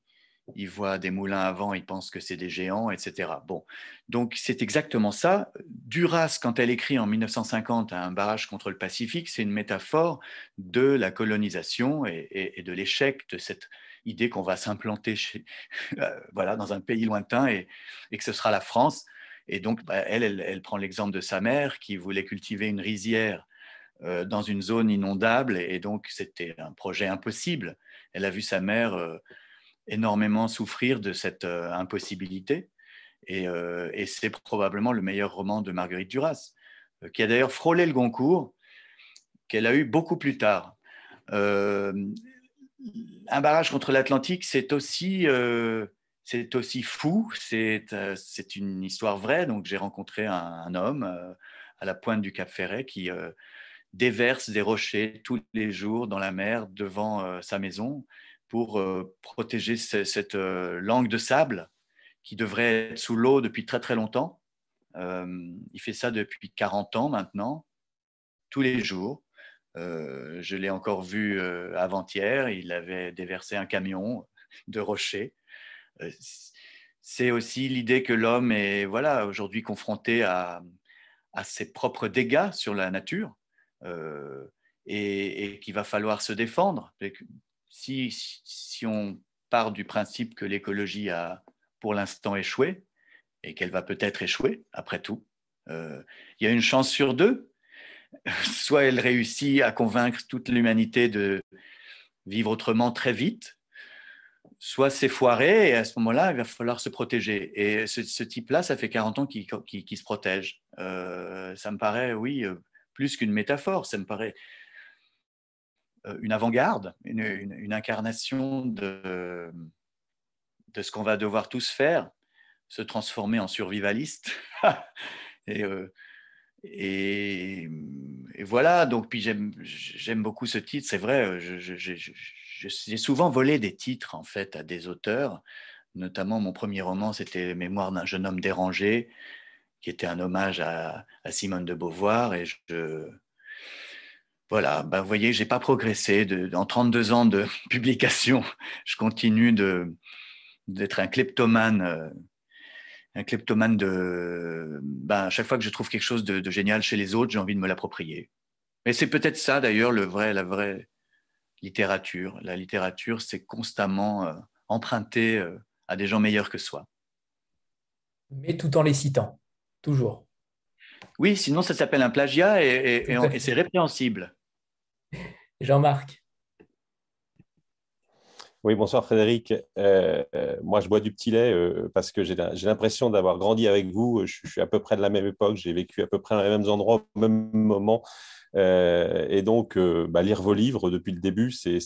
Speaker 2: voit des moulins à vent, il pense que c'est des géants, etc. Bon, donc c'est exactement ça. Duras, quand elle écrit en 1950 un barrage contre le Pacifique, c'est une métaphore de la colonisation et de l'échec de cette idée qu'on va s'implanter euh, voilà, dans un pays lointain et, que ce sera la France. Et donc, bah, elle, elle, prend l'exemple de sa mère qui voulait cultiver une rizière euh, dans une zone inondable et donc c'était un projet impossible. Elle a vu sa mère euh, énormément souffrir de cette impossibilité et, et c'est probablement le meilleur roman de Marguerite Duras, qui a d'ailleurs frôlé le Goncourt, qu'elle a eu beaucoup plus tard un barrage contre l'Atlantique, c'est aussi, euh, fou. Euh, c'est une histoire vraie. Donc, j'ai rencontré un, homme euh, à la pointe du Cap Ferret qui déverse des rochers tous les jours dans la mer devant sa maison pour protéger cette langue de sable qui devrait être sous l'eau depuis très très longtemps. il fait ça depuis 40 ans maintenant, tous les jours. Euh, je l'ai encore vu euh, avant-hier, il avait déversé un camion de rochers. Euh, c'est aussi l'idée que l'homme est voilà, aujourd'hui confronté à, ses propres dégâts sur la nature et, qu'il va falloir se défendre. Si on part du principe que l'écologie a pour l'instant échoué et qu'elle va peut-être échouer après tout, il y a une chance sur deux soit elle réussit à convaincre toute l'humanité de vivre autrement très vite, soit c'est foiré et à ce moment-là, il va falloir se protéger. Et ce, type-là, ça fait 40 ans qu'il se protège. Euh, ça me paraît, oui, euh, plus qu'une métaphore, ça me paraît euh, une avant-garde, une, incarnation de, de ce qu'on va devoir tous faire, se transformer en survivaliste. et et, voilà, donc puis j'aime beaucoup ce titre, c'est vrai, j'ai souvent volé des titres en fait à des auteurs, notamment mon premier roman c'était Mémoire d'un jeune homme dérangé, qui était un hommage à, Simone de Beauvoir, et voilà, ben, vous voyez, j'ai pas progressé. De, en 32 ans de publication, je continue d'être un kleptomane euh, un kleptomane de. Ben, à chaque fois que je trouve quelque chose de, génial chez les autres, j'ai envie de me l'approprier. Mais c'est peut-être ça d'ailleurs le vrai, la vraie littérature. La littérature, c'est constamment euh, emprunter euh, à des gens meilleurs que soi.
Speaker 1: Mais tout en les citant, toujours.
Speaker 2: Oui, sinon ça s'appelle un plagiat et c'est répréhensible.
Speaker 1: Jean-Marc.
Speaker 10: Oui, bonsoir Frédéric. Euh, euh, moi, je bois du petit lait euh, parce que j'ai l'impression d'avoir grandi avec vous. Je, suis à peu près de la même époque, j'ai vécu à peu près dans les mêmes endroits au même moment. et donc, bah, lire vos livres depuis le début, c'est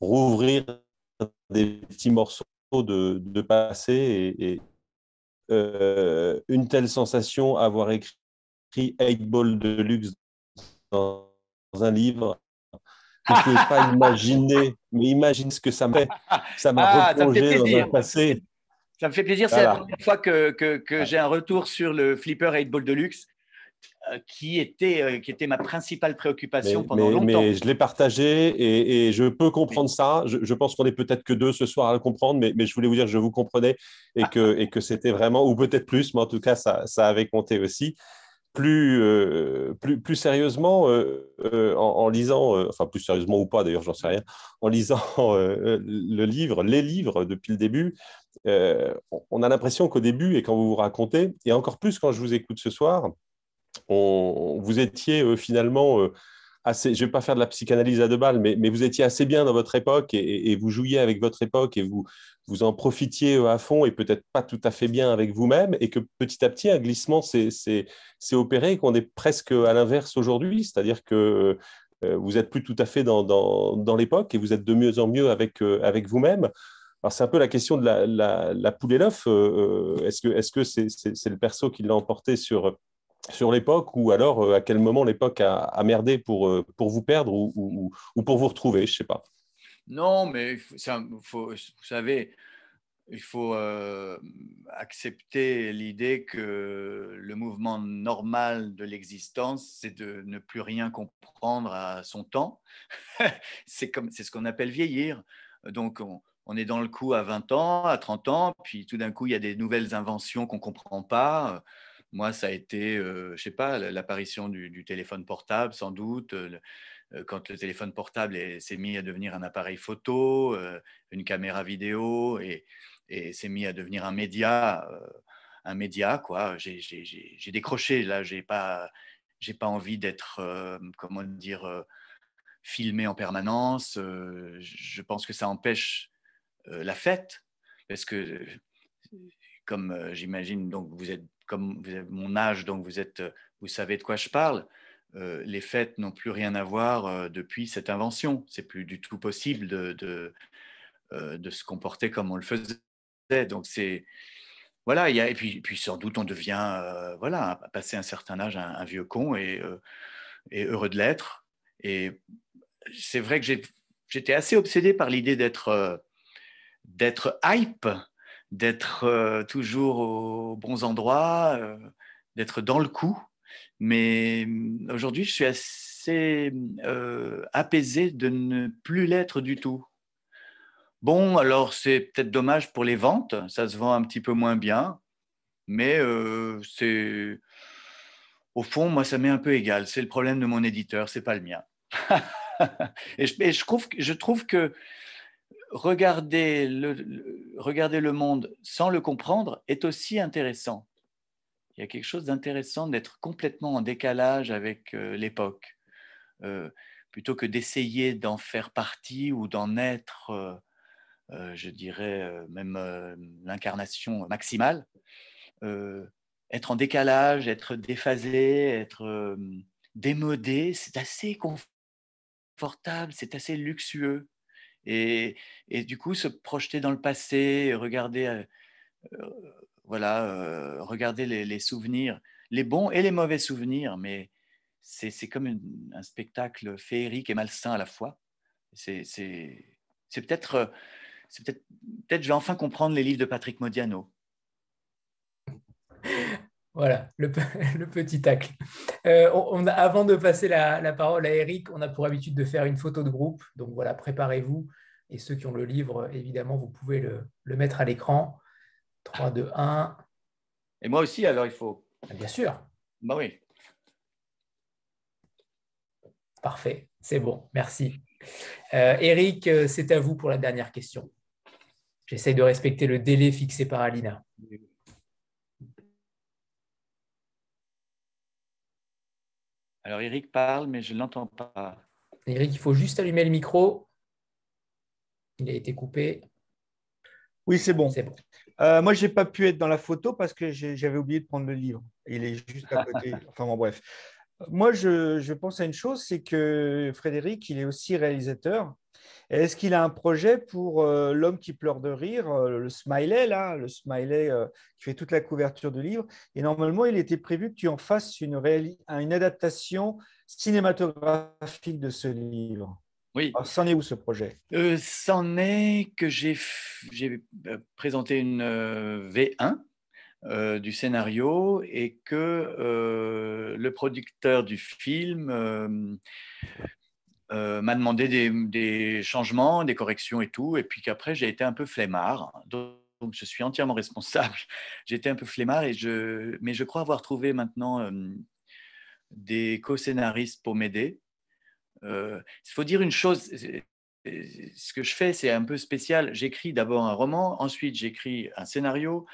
Speaker 10: rouvrir des petits morceaux de, passé et, une telle sensation, avoir écrit 8 Ball de luxe dans un livre je ne pouvez pas imaginer, mais imagine ce que ça m'a fait. Ça m'a ah, replongé dans le passé.
Speaker 2: Ça me fait plaisir, c'est la première fois que, que, j'ai un retour sur le flipper 8 Ball Deluxe. Euh, qui était, euh, qui était ma principale préoccupation pendant longtemps.
Speaker 10: Mais je l'ai partagé et, et, je peux comprendre ça. Je, pense qu'on est peut-être que deux ce soir à le comprendre, mais, mais, je voulais vous dire que je vous comprenais et que, et que c'était vraiment, ou peut-être plus, mais en tout cas, ça, ça avait compté aussi plus, euh, plus, plus sérieusement, euh, euh, en, lisant, enfin plus sérieusement ou pas d'ailleurs, j'en sais rien, en lisant le livre, les livres depuis le début, on a l'impression qu'au début, et quand vous vous racontez, et encore plus quand je vous écoute ce soir, vous étiez finalement je ne vais pas faire de la psychanalyse à deux balles, mais, vous étiez assez bien dans votre époque et, vous jouiez avec votre époque et vous, en profitiez à fond et peut-être pas tout à fait bien avec vous-même et que petit à petit, un glissement s'est opéré et qu'on est presque à l'inverse aujourd'hui, c'est-à-dire que euh, vous êtes plus tout à fait dans, l'époque et vous êtes de mieux en mieux avec, euh, avec vous-même. Alors, c'est un peu la question de la, la, la poule et l'œuf. Euh, est-ce que c'est -ce c'est le perso qui l'a emporté sur, sur l'époque ou alors à quel moment l'époque a, a, merdé pour, pour vous perdre ou, ou, ou pour vous retrouver Je ne sais pas.
Speaker 2: Non, mais ça, faut, vous savez, il faut euh, accepter l'idée que le mouvement normal de l'existence, c'est de ne plus rien comprendre à son temps. c'est ce qu'on appelle vieillir. Donc, on, est dans le coup à 20 ans, à 30 ans, puis tout d'un coup, il y a des nouvelles inventions qu'on ne comprend pas. Moi, ça a été, euh, je sais pas, l'apparition du, téléphone portable, sans doute. Euh, quand le téléphone portable s'est mis à devenir un appareil photo, une caméra vidéo, et, s'est mis à devenir un média, euh, un média quoi. J'ai décroché là, j'ai pas, j'ai pas envie d'être, euh, comment dire, euh, filmé en permanence. je pense que ça empêche la fête parce que comme j'imagine, donc vous êtes comme vous avez mon âge, donc vous êtes, vous savez de quoi je parle. les fêtes n'ont plus rien à voir depuis cette invention. C'est plus du tout possible de, de, de, se comporter comme on le faisait donc c'est voilà, il y a, et puis, puis sans doute on devient, euh, voilà, passer un certain âge, un, vieux con et, euh, heureux de l'être. Et c'est vrai que j'étais assez obsédé par l'idée d'être euh, d'être hype, d'être toujours aux bons endroits, d'être dans le coup. Mais aujourd'hui, je suis assez apaisé de ne plus l'être du tout. Bon, alors c'est peut-être dommage pour les ventes, ça se vend un petit peu moins bien, mais euh, c'est au fond, moi, ça m'est un peu égal. C'est le problème de mon éditeur, c'est pas le mien. et, je, trouve, je, trouve, que regarder le, regarder le monde sans le comprendre est aussi intéressant. Il y a quelque chose d'intéressant d'être complètement en décalage avec euh, l'époque, euh, plutôt que d'essayer d'en faire partie ou d'en être euh, je dirais même l'incarnation maximale, être en décalage, être déphasé, être démodé, c'est assez confortable, c'est assez luxueux. Et, du coup, se projeter dans le passé, regarder, voilà, regarder les, souvenirs, les bons et les mauvais souvenirs, mais c'est comme un spectacle féerique et malsain à la fois. C'est peut-être peut-être, peut-être je vais enfin comprendre les livres de Patrick Modiano.
Speaker 1: Voilà, le, petit tacle. Euh, on, avant de passer la, parole à Eric, on a pour habitude de faire une photo de groupe. Donc voilà, préparez-vous. Et ceux qui ont le livre, évidemment, vous pouvez le, mettre à l'écran. 3, 2, 1.
Speaker 2: Et moi aussi, alors il faut.
Speaker 1: Ah, bien sûr.
Speaker 2: Bah oui.
Speaker 1: Parfait, c'est bon, merci. Euh, Eric, euh, c'est à vous pour la dernière question. J'essaye de respecter le délai fixé par Alina.
Speaker 2: Alors Eric parle, mais je ne l'entends pas.
Speaker 1: Eric, il faut juste allumer le micro. Il a été coupé.
Speaker 3: Oui, c'est bon. bon. Euh, moi, je n'ai pas pu être dans la photo parce que j'avais oublié de prendre le livre. Il est juste à côté. enfin bon, bref. Moi, je, je pense à une chose, c'est que Frédéric, il est aussi réalisateur. Est-ce qu'il a un projet pour euh, L'homme qui pleure de rire, euh, le smiley, là, le smiley euh, qui fait toute la couverture du livre? Et normalement, il était prévu que tu en fasses une, une adaptation cinématographique de ce livre.
Speaker 2: Oui.
Speaker 3: C'en est où ce projet?
Speaker 2: C'en est que j'ai présenté une V1 du scénario et que le producteur du film euh, m'a demandé des, changements, des corrections et tout, et puis qu'après j'ai été un peu flemmard. Donc, je suis entièrement responsable. Été un peu flemmard, et je, mais je crois avoir trouvé maintenant euh, des co-scénaristes pour m'aider. Euh, il faut dire une chose, ce que je fais, c'est un peu spécial. J'écris d'abord un roman, ensuite j'écris un scénario.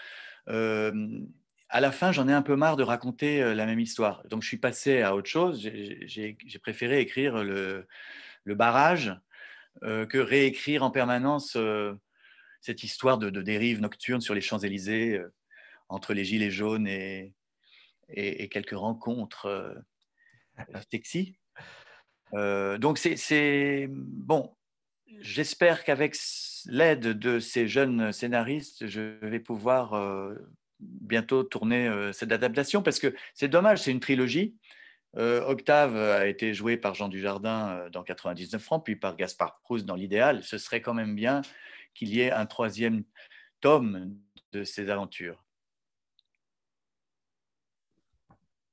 Speaker 2: À la fin, j'en ai un peu marre de raconter la même histoire. Donc, je suis passé à autre chose. J'ai préféré écrire le, le barrage que réécrire en permanence cette histoire de, de, dérive nocturne sur les Champs-Élysées entre les Gilets jaunes et, et, quelques rencontres sexy. donc, c'est bon. J'espère qu'avec l'aide de ces jeunes scénaristes, je vais pouvoir bientôt tourner euh, cette adaptation parce que c'est dommage, c'est une trilogie. Euh, Octave a été joué par Jean Dujardin euh, dans 99 francs, puis par Gaspard Proust dans l'idéal. Ce serait quand même bien qu'il y ait un troisième tome de ces aventures.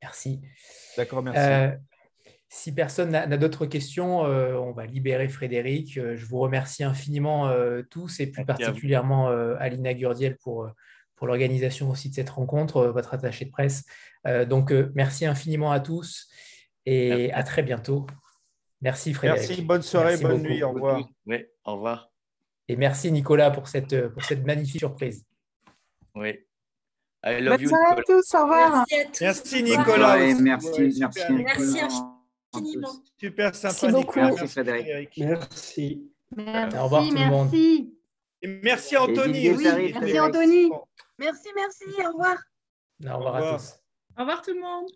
Speaker 1: Merci.
Speaker 3: D'accord, merci.
Speaker 1: si personne n'a d'autres questions, on va libérer Frédéric. je vous remercie infiniment tous et plus particulièrement Alina Gurdiel pour pour l'organisation aussi de cette rencontre, euh, votre attaché de presse. Euh, donc, euh, merci infiniment à tous et à très bientôt. Merci Frédéric.
Speaker 3: Merci, bonne soirée, bonne nuit, au revoir.
Speaker 2: Oui, au revoir.
Speaker 1: Et merci Nicolas pour cette, pour cette magnifique surprise.
Speaker 2: Oui.
Speaker 11: I love bonne soirée à tous, au revoir.
Speaker 3: Merci, Nicolas.
Speaker 6: merci, merci.
Speaker 11: Merci infiniment.
Speaker 3: Super
Speaker 11: sympa,
Speaker 3: Nicolas.
Speaker 5: Merci Frédéric. Merci.
Speaker 11: Merci,
Speaker 1: au revoir tout le monde.
Speaker 3: Merci Anthony.
Speaker 11: merci Anthony. Merci, merci. Au revoir.
Speaker 1: Au revoir, à tous.
Speaker 8: Au revoir tout le monde.